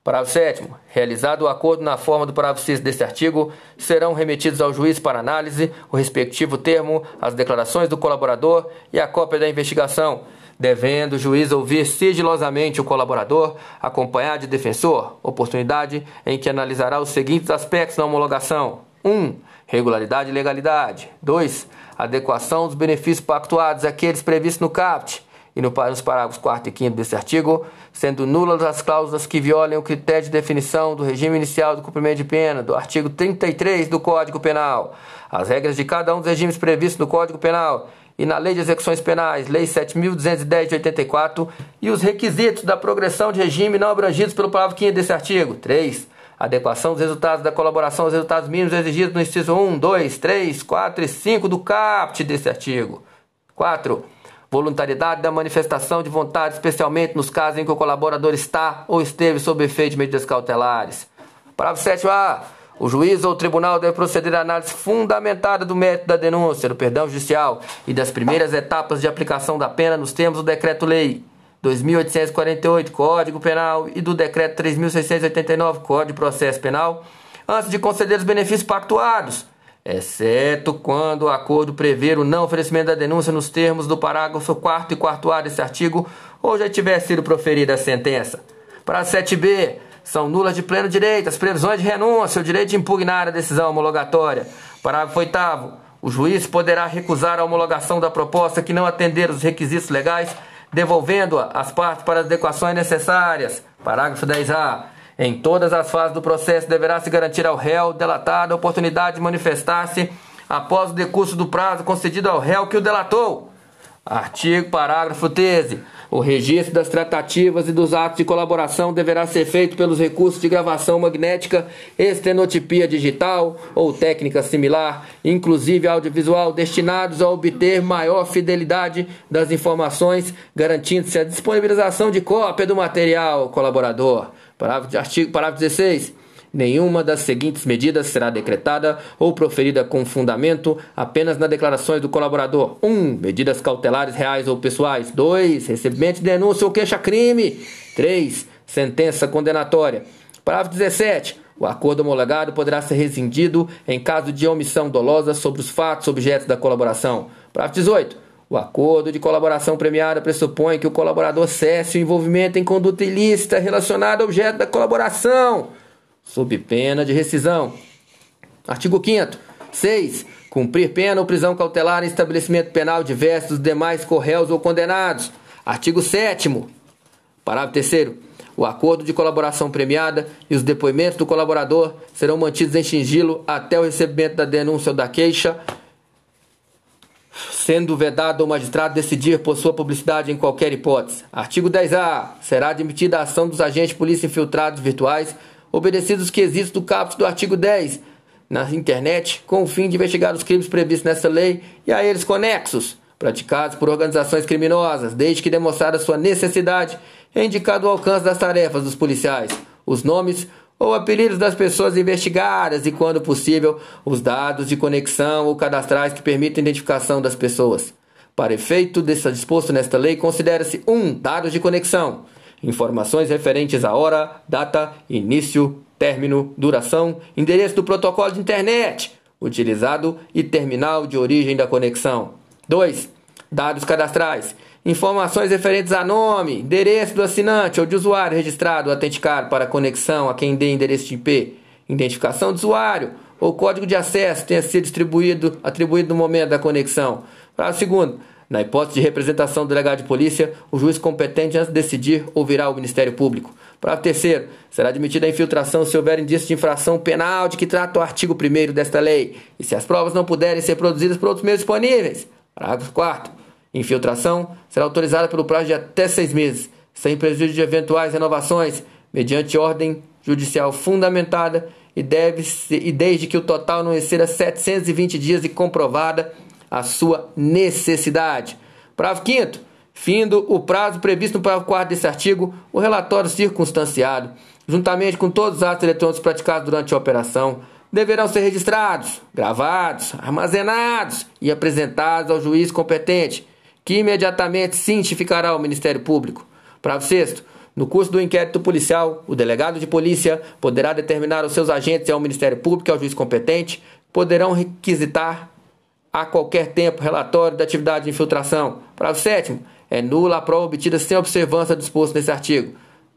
Parágrafo 7. Realizado o acordo na forma do parágrafo 6 deste artigo, serão remetidos ao juiz para análise o respectivo termo, as declarações do colaborador e a cópia da investigação, devendo o juiz ouvir sigilosamente o colaborador, acompanhado de defensor, oportunidade em que analisará os seguintes aspectos da homologação: 1. Um, regularidade e legalidade. 2. Adequação dos benefícios pactuados àqueles previstos no CAPT e nos parágrafos 4 e 5 desse artigo, sendo nulas as cláusulas que violem o critério de definição do regime inicial do cumprimento de pena do artigo 33 do Código Penal, as regras de cada um dos regimes previstos no Código Penal e na Lei de Execuções Penais, Lei 7.210 de 84, e os requisitos da progressão de regime não abrangidos pelo parágrafo 5 desse artigo. 3. Adequação dos resultados da colaboração aos resultados mínimos exigidos no inciso 1, 2, 3, 4 e 5 do CAPT desse artigo. 4 Voluntariedade da manifestação de vontade, especialmente nos casos em que o colaborador está ou esteve sob efeito de medidas cautelares. Parágrafo 7a. O juiz ou o tribunal deve proceder à análise fundamentada do mérito da denúncia, do perdão judicial e das primeiras etapas de aplicação da pena nos termos do Decreto-Lei 2848, Código Penal, e do Decreto 3689, Código de Processo Penal, antes de conceder os benefícios pactuados exceto quando o acordo prever o não oferecimento da denúncia nos termos do parágrafo 4 e 4 A desse artigo ou já tiver sido proferida a sentença. Para 7b, são nulas de pleno direito as previsões de renúncia, o direito de impugnar a decisão homologatória. Parágrafo 8 o juiz poderá recusar a homologação da proposta que não atender os requisitos legais, devolvendo-a às partes para as adequações necessárias. Parágrafo 10A. Em todas as fases do processo deverá se garantir ao réu delatado a oportunidade de manifestar-se após o decurso do prazo concedido ao réu que o delatou. Artigo parágrafo 13. O registro das tratativas e dos atos de colaboração deverá ser feito pelos recursos de gravação magnética, estenotipia digital ou técnica similar, inclusive audiovisual, destinados a obter maior fidelidade das informações, garantindo-se a disponibilização de cópia do material colaborador. Parágrafo, artigo, parágrafo 16. Nenhuma das seguintes medidas será decretada ou proferida com fundamento apenas nas declarações do colaborador. 1. Um, medidas cautelares reais ou pessoais. 2. Recebimento de denúncia ou queixa-crime. 3. Sentença condenatória. Parágrafo 17. O acordo homologado poderá ser rescindido em caso de omissão dolosa sobre os fatos objetos da colaboração. Parágrafo 18. O acordo de colaboração premiada pressupõe que o colaborador cesse o envolvimento em conduta ilícita relacionada ao objeto da colaboração, sob pena de rescisão. Artigo 5 6. Cumprir pena ou prisão cautelar em estabelecimento penal diverso dos demais corréus ou condenados. Artigo 7 Parágrafo 3 o acordo de colaboração premiada e os depoimentos do colaborador serão mantidos em sigilo até o recebimento da denúncia ou da queixa sendo vedado ao magistrado decidir por sua publicidade em qualquer hipótese. Artigo 10A. Será admitida a ação dos agentes polícia infiltrados virtuais, obedecidos os quesitos do caput do artigo 10, na internet com o fim de investigar os crimes previstos nessa lei e a eles conexos, praticados por organizações criminosas, desde que demonstrada sua necessidade, é indicado o alcance das tarefas dos policiais, os nomes ou apelidos das pessoas investigadas e, quando possível, os dados de conexão ou cadastrais que permitem a identificação das pessoas. Para efeito desse disposto nesta lei, considera-se 1. Um, dados de conexão. Informações referentes à hora, data, início, término, duração, endereço do protocolo de internet utilizado e terminal de origem da conexão. 2. Dados cadastrais. Informações referentes a nome, endereço do assinante ou de usuário registrado ou autenticado para conexão a quem dê endereço de IP, identificação do usuário ou código de acesso tenha sido distribuído, atribuído no momento da conexão. Parágrafo segundo. Na hipótese de representação do delegado de polícia, o juiz competente antes de decidir ouvirá o Ministério Público. Parágrafo terceiro. Será admitida a infiltração se houver indício de infração penal de que trata o artigo 1 desta lei e se as provas não puderem ser produzidas por outros meios disponíveis. Parágrafo 4 Infiltração será autorizada pelo prazo de até seis meses, sem prejuízo de eventuais renovações, mediante ordem judicial fundamentada e, deve ser, e desde que o total não exceda 720 dias e comprovada a sua necessidade. Parágrafo 5 Findo o prazo previsto no parágrafo 4 desse artigo, o relatório circunstanciado, juntamente com todos os atos eletrônicos praticados durante a operação, deverão ser registrados, gravados, armazenados e apresentados ao juiz competente, que imediatamente cientificará ao Ministério Público. Parágrafo 6 no curso do inquérito policial, o delegado de polícia poderá determinar aos seus agentes e ao Ministério Público e ao juiz competente, poderão requisitar a qualquer tempo relatório da atividade de infiltração. Parágrafo 7 é nula a prova obtida sem observância disposto nesse artigo.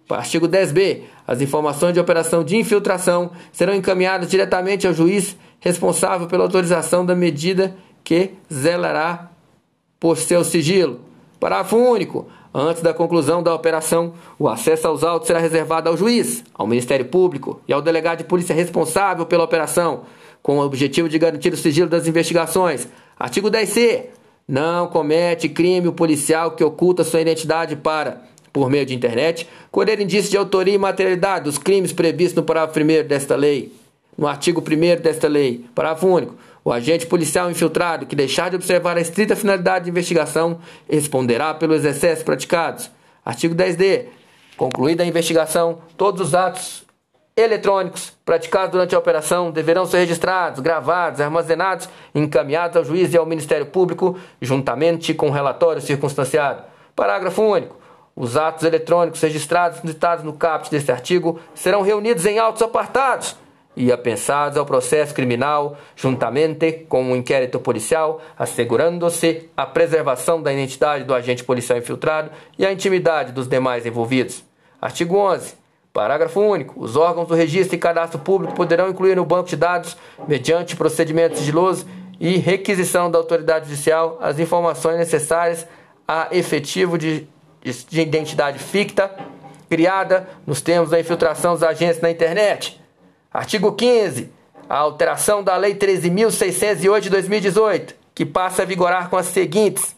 Artigo 10b. As informações de operação de infiltração serão encaminhadas diretamente ao juiz responsável pela autorização da medida que zelará por seu sigilo. Parágrafo único. Antes da conclusão da operação, o acesso aos autos será reservado ao juiz, ao Ministério Público e ao delegado de polícia responsável pela operação, com o objetivo de garantir o sigilo das investigações. Artigo 10c. Não comete crime o policial que oculta sua identidade para, por meio de internet, colher indício de autoria e materialidade dos crimes previstos no parágrafo 1 desta lei. No artigo 1 desta lei, parágrafo único. O agente policial infiltrado que deixar de observar a estrita finalidade de investigação responderá pelos excessos praticados. Artigo 10d. Concluída a investigação, todos os atos eletrônicos praticados durante a operação deverão ser registrados, gravados, armazenados e encaminhados ao juiz e ao Ministério Público, juntamente com o relatório circunstanciado. Parágrafo único. Os atos eletrônicos registrados citados no caput deste artigo serão reunidos em autos apartados e apensados ao processo criminal, juntamente com o um inquérito policial, assegurando-se a preservação da identidade do agente policial infiltrado e a intimidade dos demais envolvidos. Artigo 11. Parágrafo único. Os órgãos do registro e cadastro público poderão incluir no banco de dados, mediante procedimento sigiloso e requisição da autoridade judicial, as informações necessárias a efetivo de, de identidade ficta criada nos termos da infiltração dos agentes na internet Artigo 15. A alteração da Lei 13.608 de 2018, que passa a vigorar com as seguintes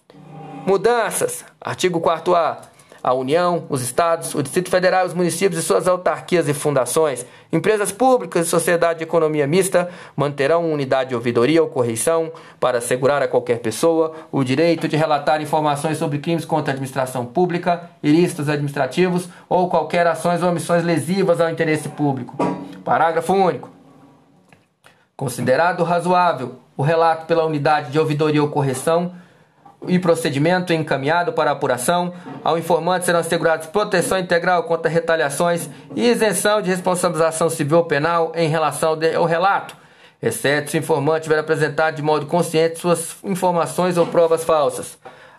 mudanças. Artigo 4A. A União, os Estados, o Distrito Federal, os municípios e suas autarquias e fundações, empresas públicas e sociedade de economia mista manterão unidade de ouvidoria ou correição para assegurar a qualquer pessoa o direito de relatar informações sobre crimes contra a administração pública, ilícitos administrativos ou qualquer ações ou omissões lesivas ao interesse público. Parágrafo único. Considerado razoável o relato pela unidade de ouvidoria ou correção e procedimento encaminhado para apuração, ao informante serão assegurados proteção integral contra retaliações e isenção de responsabilização civil ou penal em relação ao relato, exceto se o informante tiver apresentado de modo consciente suas informações ou provas falsas.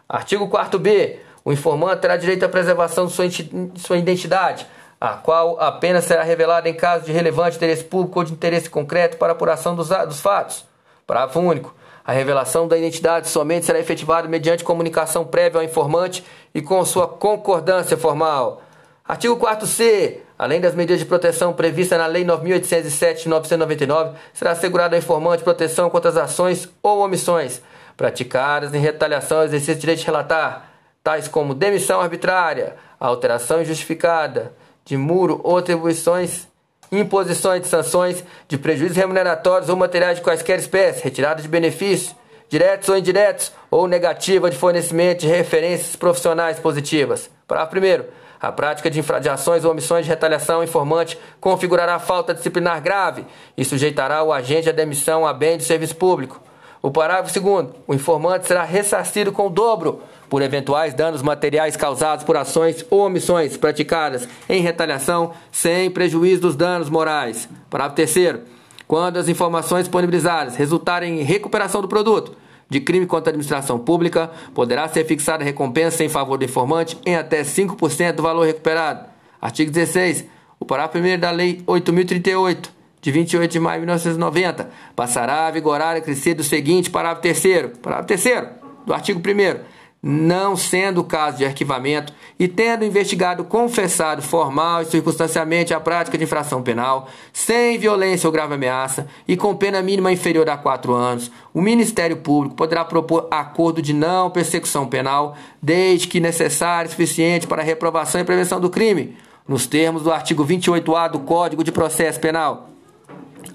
Artigo 4b. O informante terá direito à preservação de sua identidade, a qual apenas será revelada em caso de relevante interesse público ou de interesse concreto para apuração dos, dos fatos. Parágrafo único. A revelação da identidade somente será efetivada mediante comunicação prévia ao informante e com sua concordância formal. Artigo 4c. Além das medidas de proteção previstas na Lei 9.807 de 1999, será assegurada ao informante proteção contra as ações ou omissões praticadas em retaliação ao exercício do direito de relatar, tais como demissão arbitrária, alteração injustificada, de muro ou atribuições imposições de sanções de prejuízos remuneratórios ou materiais de quaisquer espécies, retirada de benefícios, diretos ou indiretos, ou negativa de fornecimento de referências profissionais positivas. Parágrafo 1. A prática de infrações ou omissões de retaliação informante configurará falta disciplinar grave e sujeitará o agente à demissão a bem de serviço público. O parágrafo 2. O informante será ressarcido com o dobro por eventuais danos materiais causados por ações ou omissões praticadas em retaliação, sem prejuízo dos danos morais. Parágrafo 3. Quando as informações disponibilizadas resultarem em recuperação do produto de crime contra a administração pública, poderá ser fixada recompensa em favor do informante em até 5% do valor recuperado. Artigo 16. O parágrafo 1 da Lei 8038 de 28 de maio de 1990 passará a vigorar acrescido o seguinte parágrafo 3 Parágrafo 3 do artigo 1 não sendo caso de arquivamento e tendo investigado confessado formal e circunstancialmente a prática de infração penal, sem violência ou grave ameaça e com pena mínima inferior a quatro anos, o Ministério Público poderá propor acordo de não persecução penal, desde que necessário e suficiente para a reprovação e prevenção do crime, nos termos do artigo 28A do Código de Processo Penal.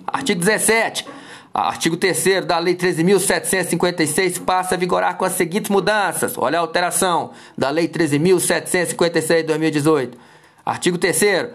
Artigo 17. Artigo 3 da Lei 13.756 passa a vigorar com as seguintes mudanças. Olha a alteração da Lei 13.756 de 2018. Artigo 3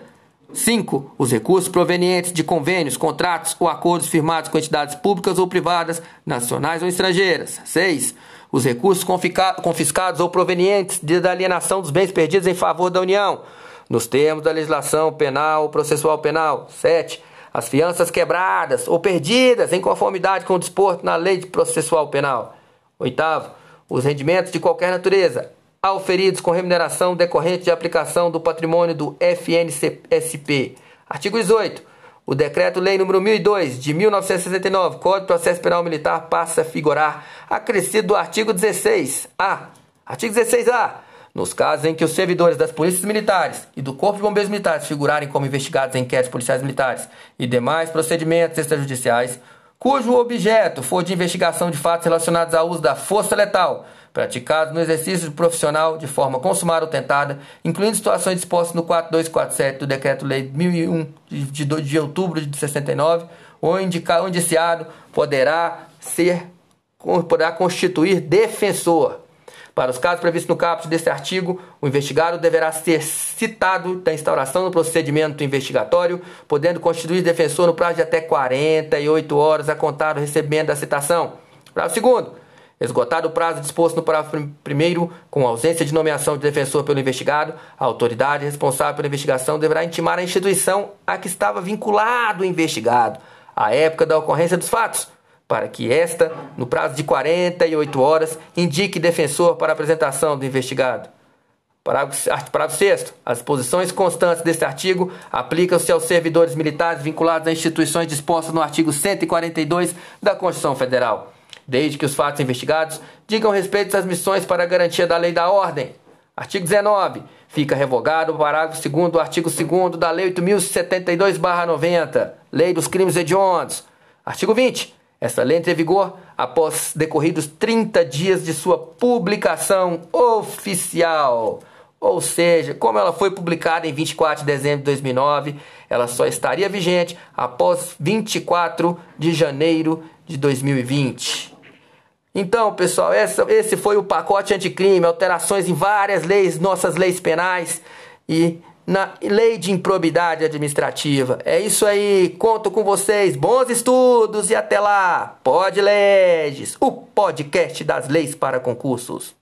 5. Os recursos provenientes de convênios, contratos ou acordos firmados com entidades públicas ou privadas, nacionais ou estrangeiras. 6. Os recursos confiscados ou provenientes da alienação dos bens perdidos em favor da União, nos termos da legislação penal ou processual penal. 7 as fianças quebradas ou perdidas em conformidade com o disporto na lei de processual penal. Oitavo, os rendimentos de qualquer natureza auferidos com remuneração decorrente de aplicação do patrimônio do FNSP. Artigo 18. O Decreto-Lei nº 1002 de 1969, Código de Processo Penal Militar, passa a vigorar, acrescido do artigo 16A. Artigo 16A nos casos em que os servidores das polícias militares e do Corpo de Bombeiros Militares figurarem como investigados em inquéritos policiais militares e demais procedimentos extrajudiciais, cujo objeto for de investigação de fatos relacionados ao uso da força letal, praticados no exercício profissional de forma consumada ou tentada, incluindo situações dispostas no 4247 do Decreto-Lei 1001 de, de, de outubro de 69, o indiciado poderá ser poderá constituir defensor para os casos previstos no caput deste artigo, o investigado deverá ser citado da instauração do procedimento investigatório, podendo constituir defensor no prazo de até 48 horas a contar do recebimento da citação. Prazo segundo. Esgotado o prazo disposto no parágrafo primeiro, com ausência de nomeação de defensor pelo investigado, a autoridade responsável pela investigação deverá intimar a instituição a que estava vinculado o investigado, à época da ocorrência dos fatos, para que esta, no prazo de 48 horas, indique defensor para apresentação do investigado. Parágrafo, parágrafo 6. As posições constantes deste artigo aplicam-se aos servidores militares vinculados a instituições dispostas no artigo 142 da Constituição Federal, desde que os fatos investigados digam respeito às missões para a garantia da lei e da ordem. Artigo 19. Fica revogado o parágrafo 2 do artigo 2 da Lei 8.072-90, Lei dos Crimes Hediondos. Artigo 20. Esta lei entra em vigor após decorridos 30 dias de sua publicação oficial. Ou seja, como ela foi publicada em 24 de dezembro de 2009, ela só estaria vigente após 24 de janeiro de 2020. Então, pessoal, essa, esse foi o pacote anticrime, alterações em várias leis, nossas leis penais e na lei de improbidade administrativa. É isso aí, conto com vocês. Bons estudos e até lá. Pode Leges, o podcast das leis para concursos.